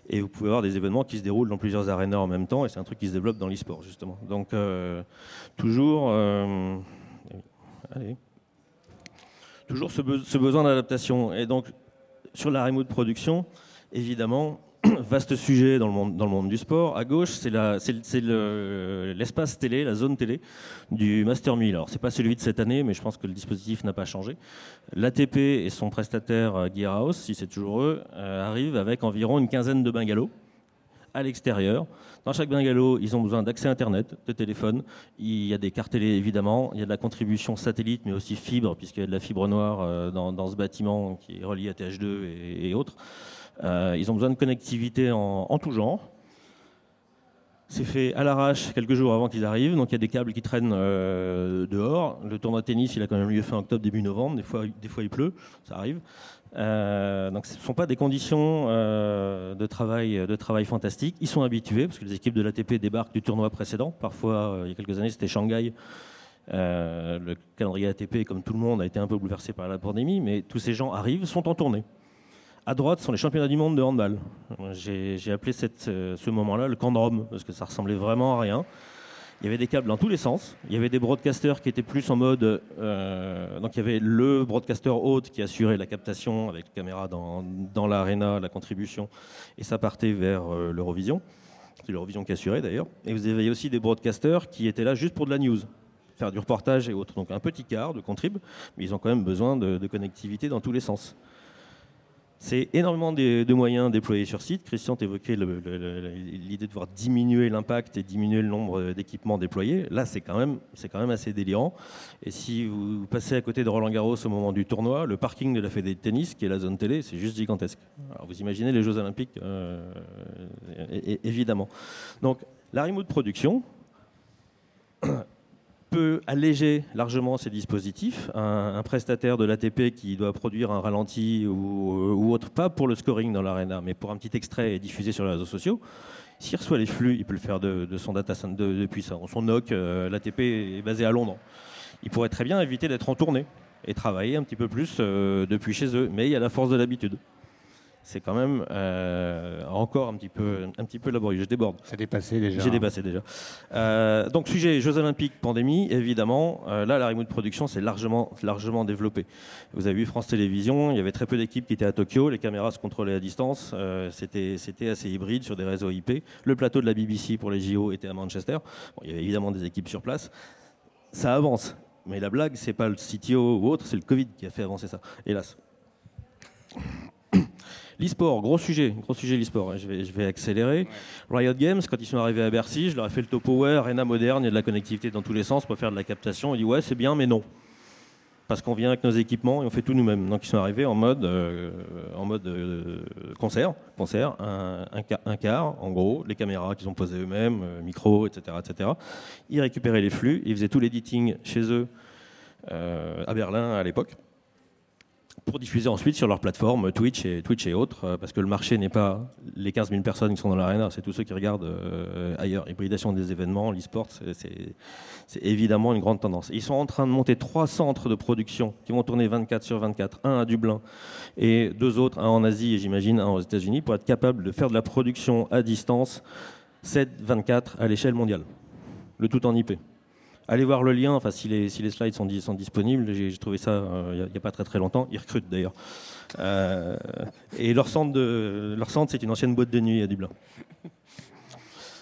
Et vous pouvez avoir des événements qui se déroulent dans plusieurs arénas en même temps. Et c'est un truc qui se développe dans l'e-sport, justement. Donc, euh, toujours. Euh, allez toujours ce, besoin d'adaptation. Et donc, sur la remote production, évidemment, vaste sujet dans le monde, du sport. À gauche, c'est l'espace télé, la zone télé du Master 1000. Alors, c'est pas celui de cette année, mais je pense que le dispositif n'a pas changé. L'ATP et son prestataire euh, Gearhouse, si c'est toujours eux, euh, arrivent avec environ une quinzaine de bungalows à l'extérieur. Dans chaque bungalow, ils ont besoin d'accès Internet, de téléphone. Il y a des cartes télé, évidemment. Il y a de la contribution satellite, mais aussi fibre, puisqu'il y a de la fibre noire euh, dans, ce bâtiment qui est relié à TH2 et, autres. Euh, ils ont besoin de connectivité en, tout genre. C'est fait à l'arrache quelques jours avant qu'ils arrivent, donc il y a des câbles qui traînent euh, dehors. Le tournoi de tennis, il a quand même lieu fin octobre, début novembre. Des fois, des fois il pleut, ça arrive. Euh, donc ce ne sont pas des conditions euh, de, travail, fantastiques. Ils sont habitués, parce que les équipes de l'ATP débarquent du tournoi précédent. Parfois, euh, il y a quelques années, c'était Shanghai. le calendrier ATP, comme tout le monde, a été un peu bouleversé par la pandémie, mais tous ces gens arrivent, sont en tournée. À droite sont les championnats du monde de handball. J'ai appelé ce moment-là le camp de Rome, parce que ça ressemblait vraiment à rien. Il y avait des câbles dans tous les sens. Il y avait des broadcasters qui étaient plus en mode. Euh, donc il y avait le broadcaster haute qui assurait la captation avec la caméra dans, dans la contribution, et ça partait vers euh, l'Eurovision. C'est l'Eurovision qui assurait d'ailleurs. Et vous avez aussi des broadcasters qui étaient là juste pour de la news, faire du reportage et autres. Donc un petit quart de contrib, mais ils ont quand même besoin de connectivité dans tous les sens. C'est énormément de, moyens déployés sur site. Christian évoquait l'idée de pouvoir diminuer l'impact et diminuer le nombre d'équipements déployés. Là, c'est quand, même, quand même assez délirant. Et si vous passez à côté de Roland Garros au moment du tournoi, le parking de la Fédé de tennis, qui est la zone télé, c'est juste gigantesque. Alors, vous imaginez les Jeux Olympiques, euh, évidemment. Donc, la remote production, peut alléger largement ces dispositifs. Un, prestataire de l'ATP qui doit produire un ralenti ou, autre, pas pour le scoring dans l'arena, mais pour un petit extrait et diffusé sur les réseaux sociaux, s'il reçoit les flux, il peut le faire de, son data center depuis son, son NOC. Euh, L'ATP est basé à Londres. Il pourrait très bien éviter d'être en tournée et travailler un petit peu plus euh, depuis chez eux. Mais il y a la force de l'habitude. C'est quand même euh, encore un petit, peu, un petit peu laborieux. Je déborde. Dépassé déjà. J'ai dépassé déjà. Euh, donc, sujet Jeux Olympiques, pandémie, évidemment. Euh, là, la remote production, c'est largement, largement développé. Vous avez vu France Télévisions, il y avait très peu d'équipes qui étaient à Tokyo, les caméras se contrôlaient à distance, c'était, c'était assez hybride sur des réseaux IP. Le plateau de la BBC pour les JO était à Manchester. il y avait évidemment des équipes sur place. Ça avance. Mais la blague, c'est pas le CTO ou autre, c'est le Covid qui a fait avancer ça, hélas. L'e-sport, gros sujet, gros sujet l'e-sport. Je vais, je vais accélérer. Riot Games, quand ils sont arrivés à Bercy, je leur ai fait le topo ouais, arena moderne, il y a de la connectivité dans tous les sens pour faire de la captation. Ils disent ouais, c'est bien, mais non. Parce qu'on vient avec nos équipements et on fait tout nous-mêmes. Donc ils sont arrivés en mode, euh, en mode euh, concert, concert, un, un, quart, en gros, les caméras qu'ils ont posées eux-mêmes, euh, micro, etc., etc. Ils récupéraient les flux, ils faisaient tout l'editing chez eux à Berlin à l'époque pour diffuser ensuite sur leur plateforme Twitch et, Twitch et autres, euh, parce que le marché n'est pas les 15 000 personnes qui sont dans l'arena, c'est tous ceux qui regardent euh, ailleurs. Hybridation des événements, l'e-sport, c'est évidemment une grande tendance. Ils sont en train de monter trois centres de production qui vont tourner 24 sur 24, un à Dublin et deux autres, un en Asie et j'imagine un aux États-Unis, pour être capable de faire de la production à distance 7-24 à l'échelle mondiale. Le tout en IP allez voir le lien, enfin si les, slides sont, disponibles, j'ai trouvé ça euh, il n'y a, pas très très longtemps, ils recrutent d'ailleurs. Euh, et leur centre, leur centre c'est une ancienne boîte de nuit à Dublin.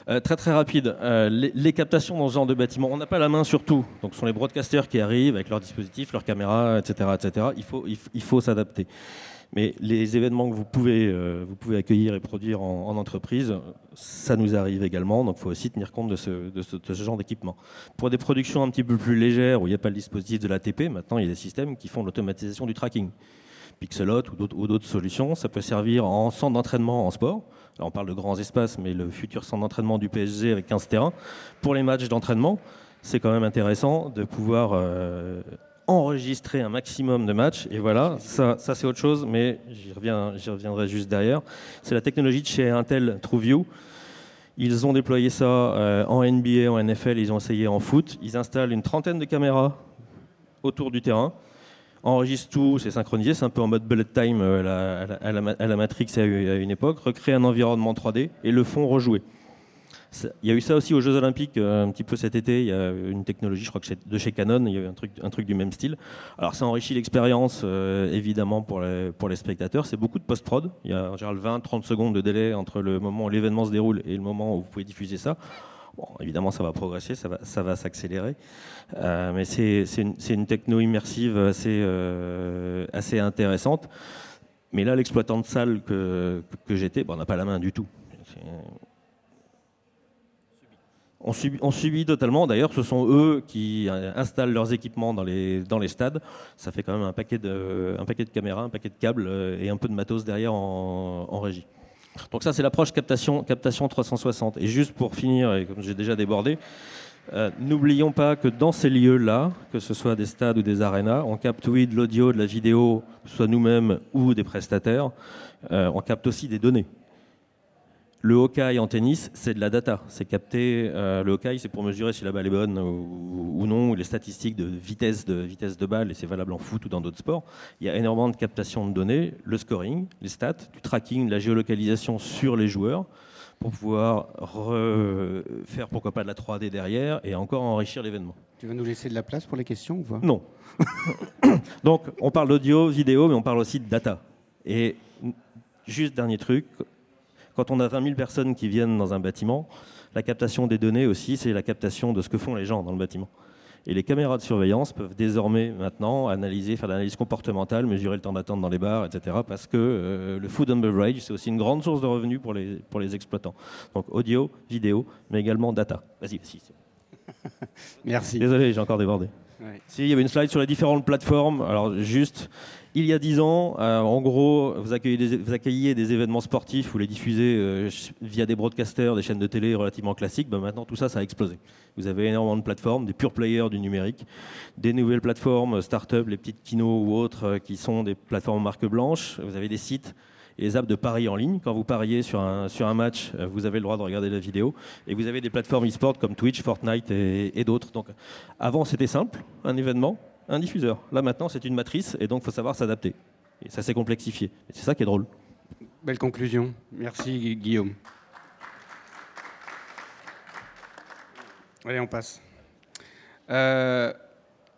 Euh, très très rapide, les, captations dans ce genre de bâtiment, on n'a pas la main sur tout. Donc ce sont les broadcasters qui arrivent avec leurs dispositifs, leurs caméras, etc. etc. Il faut, il faut s'adapter. Mais les événements que vous pouvez, euh, vous pouvez accueillir et produire en, entreprise, ça nous arrive également. Donc il faut aussi tenir compte de ce, de ce, genre d'équipement. Pour des productions un petit peu plus légères, où il n'y a pas le dispositif de l'ATP, maintenant il y a des systèmes qui font l'automatisation du tracking. Pixelot ou d'autres solutions. Ça peut servir en centre d'entraînement en sport. On parle de grands espaces, mais le futur centre d'entraînement du PSG avec 15 terrains. Pour les matchs d'entraînement, c'est quand même intéressant de pouvoir euh, enregistrer un maximum de matchs. Et voilà, ça, c'est autre chose, mais j'y reviendrai juste derrière. C'est la technologie de chez Intel TrueView. Ils ont déployé ça euh, en NBA, en NFL, ils ont essayé en foot. Ils installent une trentaine de caméras autour du terrain, enregistrent tout, c'est synchronisé, c'est un peu en mode bullet time euh, à, la, à, Matrix à une époque, recréent un environnement 3D et le font rejouer. Il y a eu ça aussi aux Jeux Olympiques euh, un petit peu cet été. Il y a une technologie, je crois que de chez Canon, il y a eu un truc, du même style. Alors ça enrichit l'expérience euh, évidemment pour les, spectateurs. C'est beaucoup de post-prod. Il y a en général 20-30 secondes de délai entre le moment où l'événement se déroule et le moment où vous pouvez diffuser ça. Évidemment, ça va progresser, ça va, s'accélérer. Euh, mais c'est une, techno immersive assez, intéressante. Mais là, l'exploitant de salle que, que j'étais, bon, on n'a pas la main du tout. On subit, totalement. D'ailleurs, ce sont eux qui euh, installent leurs équipements dans les, stades. Ça fait quand même un paquet de, un caméras, un paquet de câbles euh, et un peu de matos derrière en, régie. Donc ça, c'est l'approche captation, captation 360. Et juste pour finir, et comme j'ai déjà débordé, euh, n'oublions pas que dans ces lieux-là, que ce soit des stades ou des arénas, on capte oui de l'audio, de la vidéo, soit nous-mêmes ou des prestataires. on capte aussi des données. Le Hawkeye en tennis, c'est de la data. C'est capté. Euh, le Hawkeye, c'est pour mesurer si la balle est bonne ou, non, ou les statistiques de vitesse de vitesse de balle, et c'est valable en foot ou dans d'autres sports. Il y a énormément de captation de données, le scoring, les stats, du tracking, la géolocalisation sur les joueurs, pour pouvoir faire pourquoi pas de la 3D derrière et encore enrichir l'événement. Tu vas nous laisser de la place pour les questions ou pas? Non. Donc, on parle d'audio, vidéo, mais on parle aussi de data. Et juste dernier truc, quand on a 20 000 personnes qui viennent dans un bâtiment, la captation des données aussi, c'est la captation de ce que font les gens dans le bâtiment. Et les caméras de surveillance peuvent désormais maintenant analyser, faire de l'analyse comportementale, mesurer le temps d'attente dans les bars, etc. Parce que euh, le food and beverage, c'est aussi une grande source de revenus pour les, pour les exploitants. Donc audio, vidéo, mais également data. Vas-y, vas-y. Merci. Désolé, j'ai encore débordé. Si, il y avait une slide sur les différentes plateformes. Alors juste, il y a dix ans, euh, en gros, vous accueilliez, des, événements sportifs, vous les diffusez euh, via des broadcasters, des chaînes de télé relativement classiques. Ben maintenant, tout ça, ça a explosé. Vous avez énormément de plateformes, des pure players du numérique, des nouvelles plateformes, euh, start-up, les petites kinos ou autres, qui sont des plateformes marque blanche. Vous avez des sites et les apps de paris en ligne. Quand vous pariez sur un, sur un match, vous avez le droit de regarder la vidéo. Et vous avez des plateformes e-sport comme Twitch, Fortnite et, et d'autres. Donc, avant, c'était simple, un événement un diffuseur. Là maintenant, c'est une matrice et donc il faut savoir s'adapter. Et ça s'est complexifié. C'est ça qui est drôle. Belle conclusion. Merci Guillaume. Allez, on passe. Euh,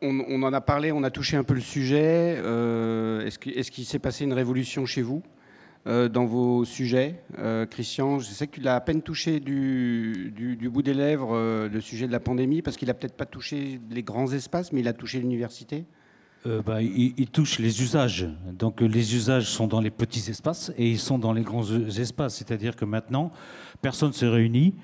on, en a parlé, on a touché un peu le sujet. Euh, est-ce qu'il s'est passé une révolution chez vous? Euh, dans vos sujets Christian, je sais que tu l'as à peine touché du, bout des lèvres, le sujet de la pandémie, parce qu'il n'a peut-être pas touché les grands espaces, mais il a touché l'université. Bah, il, touche les usages. Donc les usages sont dans les petits espaces et ils sont dans les grands espaces. C'est-à-dire que maintenant, personne se réunit.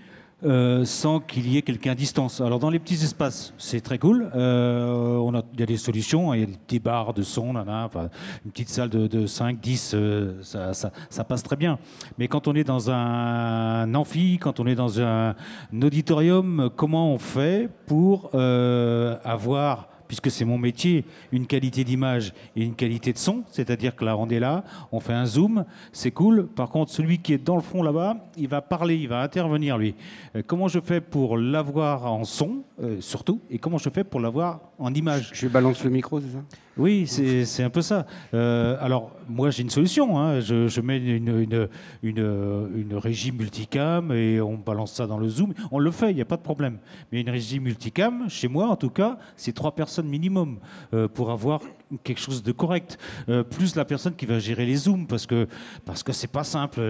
Euh, sans qu'il y ait quelqu'un à distance. Alors dans les petits espaces, c'est très cool. Euh, il y a des solutions, hein. il y a des barres de son, une petite salle de, 5, 10, euh, ça, ça, passe très bien. Mais quand on est dans un amphi, quand on est dans un auditorium, comment on fait pour avoir puisque c'est mon métier, une qualité d'image et une qualité de son. C'est-à-dire que là, on est là, on fait un zoom, c'est cool. Par contre, celui qui est dans le fond là-bas, il va parler, il va intervenir, lui. Euh, comment je fais pour l'avoir en son, euh, surtout, et comment je fais pour l'avoir en image Je balance le micro, c'est ça? Oui, c'est un peu ça. Euh, alors, moi, j'ai une solution. Hein. Je, mets une, une, régie multicam et on balance ça dans le Zoom. On le fait, il n'y a pas de problème. Mais une régie multicam, chez moi en tout cas, c'est trois personnes minimum euh, pour avoir quelque chose de correct. Euh, plus la personne qui va gérer les zooms, parce que parce que c'est pas simple.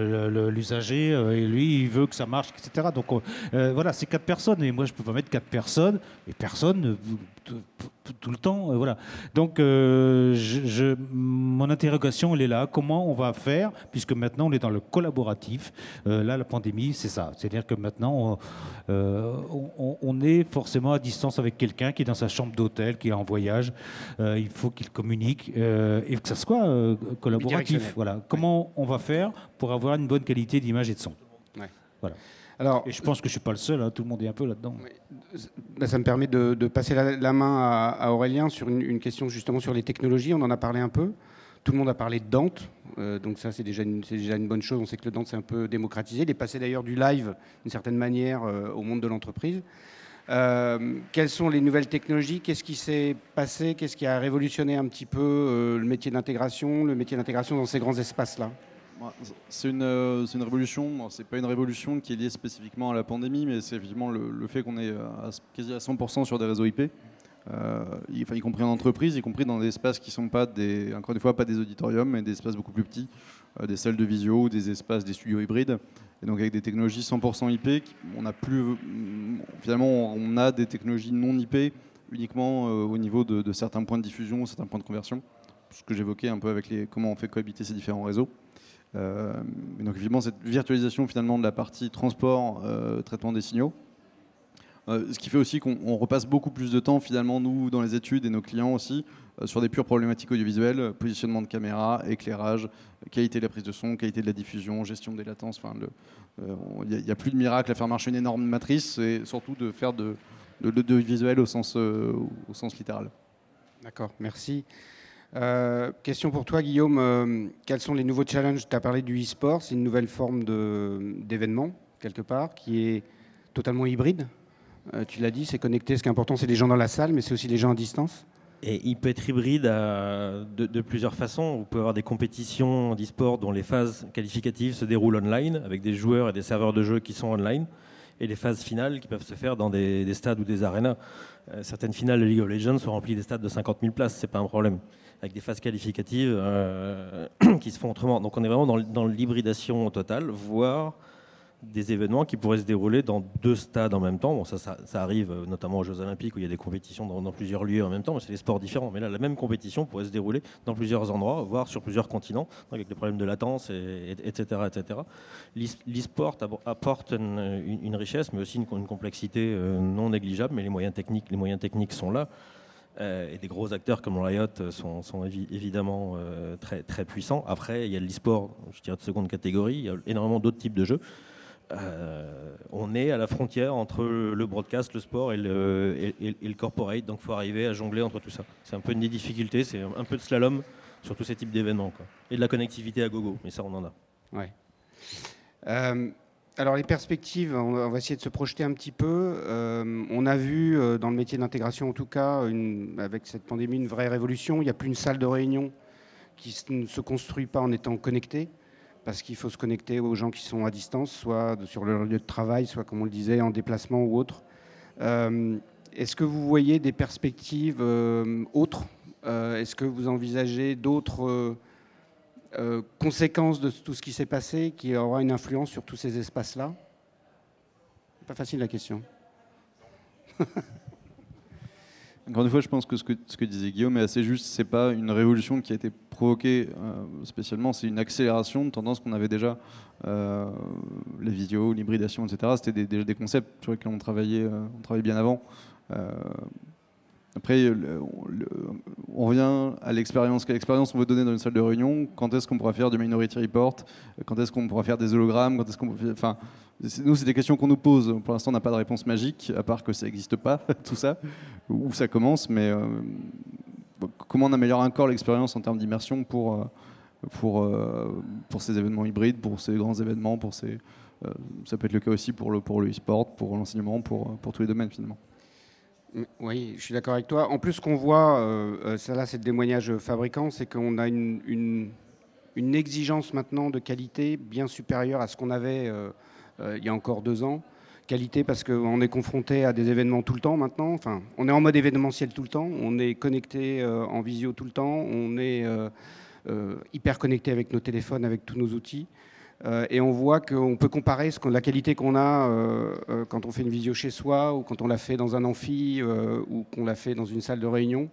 L'usager, et lui, il veut que ça marche, etc. Donc voilà, c'est quatre personnes. Et moi, je peux pas mettre quatre personnes et personne tout, le temps. Euh, voilà. Donc, euh, mon interrogation, elle est là. Comment on va faire, puisque maintenant on est dans le collaboratif. Euh, là, la pandémie, c'est ça. C'est-à-dire que maintenant, on, est forcément à distance avec quelqu'un qui est dans sa chambre d'hôtel, qui est en voyage. il faut qu'il communique et que ça soit collaboratif. Voilà. Comment on va faire pour avoir une bonne qualité d'image et de son Voilà. Alors, et je pense que je ne suis pas le seul, hein, tout le monde est un peu là-dedans. Bah, ça me permet de, passer la, main à, Aurélien sur une, question justement sur les technologies. On en a parlé un peu. Tout le monde a parlé de Dante, euh, donc ça c'est déjà, déjà, une bonne chose. On sait que le Dante s'est un peu démocratisé. Il est passé d'ailleurs du live d'une certaine manière euh, au monde de l'entreprise. Euh, quelles sont les nouvelles technologies? Qu'est-ce qui s'est passé? Qu'est-ce qui a révolutionné un petit peu le métier d'intégration, le métier d'intégration dans ces grands espaces-là? C'est une, euh, une, révolution, c'est pas une révolution qui est liée spécifiquement à la pandémie, mais c'est effectivement le, fait qu'on est quasi à 100% sur des réseaux IP, euh, y, compris en entreprise, y compris dans des espaces qui sont pas des, encore une fois, pas des auditoriums, mais des espaces beaucoup plus petits, euh, des salles de visio, des espaces, des studios hybrides, et donc avec des technologies 100% IP, on a plus, finalement, on a des technologies non IP uniquement au niveau de, certains points de diffusion, certains points de conversion, ce que j'évoquais un peu avec les, comment on fait cohabiter ces différents réseaux. Euh, donc évidemment, cette virtualisation finalement de la partie transport, euh, traitement des signaux, euh, ce qui fait aussi qu'on repasse beaucoup plus de temps finalement nous dans les études et nos clients aussi sur des pures problématiques audiovisuelles, positionnement de caméra, éclairage, qualité de la prise de son, qualité de la diffusion, gestion des latences. Il n'y a, plus de miracle à faire marcher une énorme matrice, et surtout de faire de, l'audiovisuel au sens, au sens littéral. D'accord, merci. Euh, question pour toi, Guillaume. Euh, quels sont les nouveaux challenges? Tu as parlé du e-sport, c'est une nouvelle forme d'événement, quelque part, qui est totalement hybride? Euh, tu l'as dit, c'est connecté. Ce qui est important, c'est les gens dans la salle, mais c'est aussi les gens à distance. Et il peut être hybride de, plusieurs façons. Vous pouvez avoir des compétitions d'e-sport dont les phases qualificatives se déroulent online, avec des joueurs et des serveurs de jeu qui sont online, et les phases finales qui peuvent se faire dans des, des stades ou des arénas. certaines finales de League of Legends sont remplies des stades de 50 000 places, c'est pas un problème avec des phases qualificatives euh, qui se font autrement. Donc on est vraiment dans l'hybridation totale, voire des événements qui pourraient se dérouler dans deux stades en même temps. Bon, ça, ça, arrive euh, notamment aux Jeux Olympiques où il y a des compétitions dans, plusieurs lieux en même temps, mais c'est des sports différents. Mais là, la même compétition pourrait se dérouler dans plusieurs endroits, voire sur plusieurs continents, avec des problèmes de latence, et, etc. etc. L'e-sport apporte une, richesse, mais aussi une, complexité euh, non négligeable, mais les moyens techniques, les moyens techniques sont là. Euh, et des gros acteurs comme Riot sont, évidemment très, très puissants. Après, il y a l'e-sport, je dirais de seconde catégorie, il y a énormément d'autres types de jeux. Euh, on est à la frontière entre le broadcast, le sport et le, corporate, donc il faut arriver à jongler entre tout ça. C'est un peu une des difficultés, c'est un peu de slalom sur tous ces types d'événements. Et de la connectivité à gogo, mais ça on en a. Ouais. Alors les perspectives, on va essayer de se projeter un petit peu. Euh, on a vu euh, dans le métier d'intégration en tout cas, avec cette pandémie, une vraie révolution. Il n'y a plus une salle de réunion qui ne se construit pas en étant connectée, parce qu'il faut se connecter aux gens qui sont à distance, soit sur leur lieu de travail, soit comme on le disait, en déplacement ou autre. Est-ce que vous voyez des perspectives autres? Est-ce que vous envisagez d'autres conséquences de tout ce qui s'est passé qui aura une influence sur tous ces espaces-là? Pas facile la question. Encore une fois, je pense que ce que, ce que disait Guillaume est assez juste. C'est pas une révolution qui a été provoquée euh, spécialement, c'est une accélération de tendance qu'on avait déjà. Euh, les vidéos, l'hybridation, etc. C'était déjà des, concepts sur lesquels on travaillait, euh, on travaillait bien avant. Après, on revient à l'expérience. Quelle expérience on veut donner dans une salle de réunion Quand est-ce qu'on pourra faire du Minority Report? Quand est-ce qu'on pourra faire des hologrammes? Nous, c'est des questions qu'on nous pose. Pour l'instant, on n'a pas de réponse magique, à part que ça n'existe pas, tout ça, où ça commence. Mais comment on améliore encore l'expérience en termes d'immersion pour, euh, pour, euh, pour ces événements hybrides, pour ces grands événements, pour ces, ça peut être le cas aussi pour le, pour e-sport, pour l'enseignement, pour, tous les domaines finalement. Oui, je suis d'accord avec toi. En plus, ce qu'on voit, euh, ça là, c'est le témoignage fabricant, c'est qu'on a une, exigence maintenant de qualité bien supérieure à ce qu'on avait euh, il y a encore deux ans. Qualité parce qu'on est confronté à des événements tout le temps maintenant. Enfin, on est en mode événementiel tout le temps. On est connecté euh, en visio tout le temps. On est euh, hyper connecté avec nos téléphones, avec tous nos outils. et on voit qu'on peut comparer la qualité qu'on a quand on fait une visio chez soi ou quand on l'a fait dans un amphi ou qu'on l'a fait dans une salle de réunion.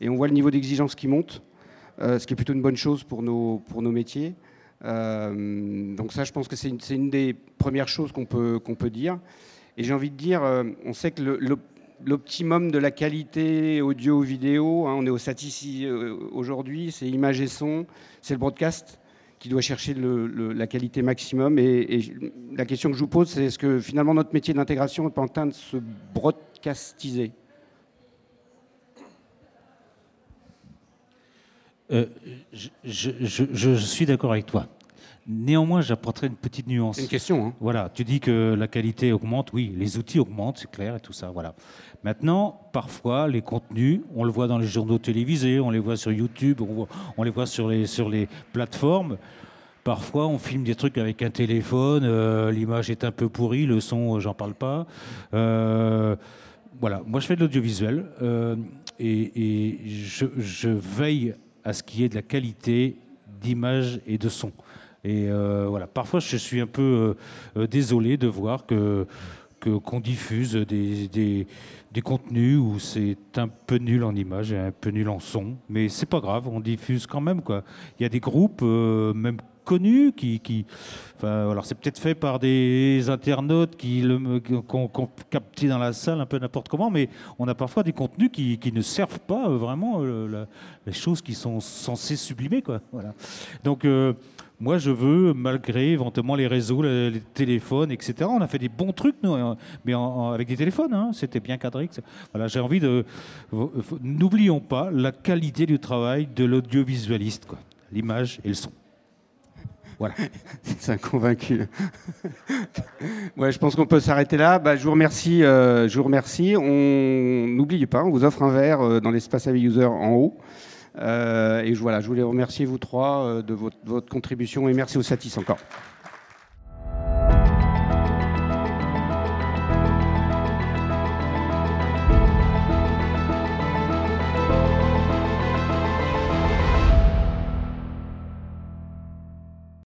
Et on voit le niveau d'exigence qui monte, ce qui est plutôt une bonne chose pour nos, pour nos métiers. Euh, donc ça, je pense que c'est une, des premières choses qu'on peut, qu'on peut dire. Et j'ai envie de dire, euh, on sait que l'optimum de la qualité audio-vidéo, hein, on est au SAT euh, aujourd'hui, c'est image et son, c'est le broadcast qui doit chercher la qualité maximum. Et, la question que je vous pose, c'est est-ce que finalement notre métier d'intégration n'est pas en train de se broadcastiser? Je, je, suis d'accord avec toi. Néanmoins, j'apporterai une petite nuance. Une question. Hein. Voilà, tu dis que la qualité augmente, oui, les outils augmentent, c'est clair, et tout ça, voilà. Maintenant, parfois, les contenus, on le voit dans les journaux télévisés, on les voit sur YouTube, on, les voit sur les, sur les plateformes. Parfois, on filme des trucs avec un téléphone, euh, l'image est un peu pourrie, le son, euh, j'en parle pas. Euh, voilà, moi je fais de l'audiovisuel et, je, veille à ce qui est de la qualité d'image et de son. Et euh, voilà, parfois je suis un peu euh, euh, désolé de voir que qu'on diffuse des, des, des, contenus où c'est un peu nul en image et un peu nul en son, mais c'est pas grave, on diffuse quand même quoi. Il y a des groupes, même connus qui, alors c'est peut-être fait par des internautes qui le qu'on dans la salle un peu n'importe comment, mais on a parfois des contenus qui, qui ne servent pas vraiment les choses qui sont censées sublimer quoi. Voilà. Donc moi, je veux, malgré éventuellement les réseaux, les, téléphones, etc. On a fait des bons trucs, nous, hein, mais avec des téléphones. Hein, C'était bien cadré. Voilà, j'ai envie de. N'oublions pas la qualité du travail de l'audiovisualiste, l'image et le son. Voilà. C'est un convaincu. ouais, je pense qu'on peut s'arrêter là. Bah, je vous remercie. Euh, je vous remercie. On n'oublie pas, on vous offre un verre euh, dans l'espace Avi User en haut. Euh, et voilà, je voulais remercier vous trois de votre, votre contribution et merci au Satis encore.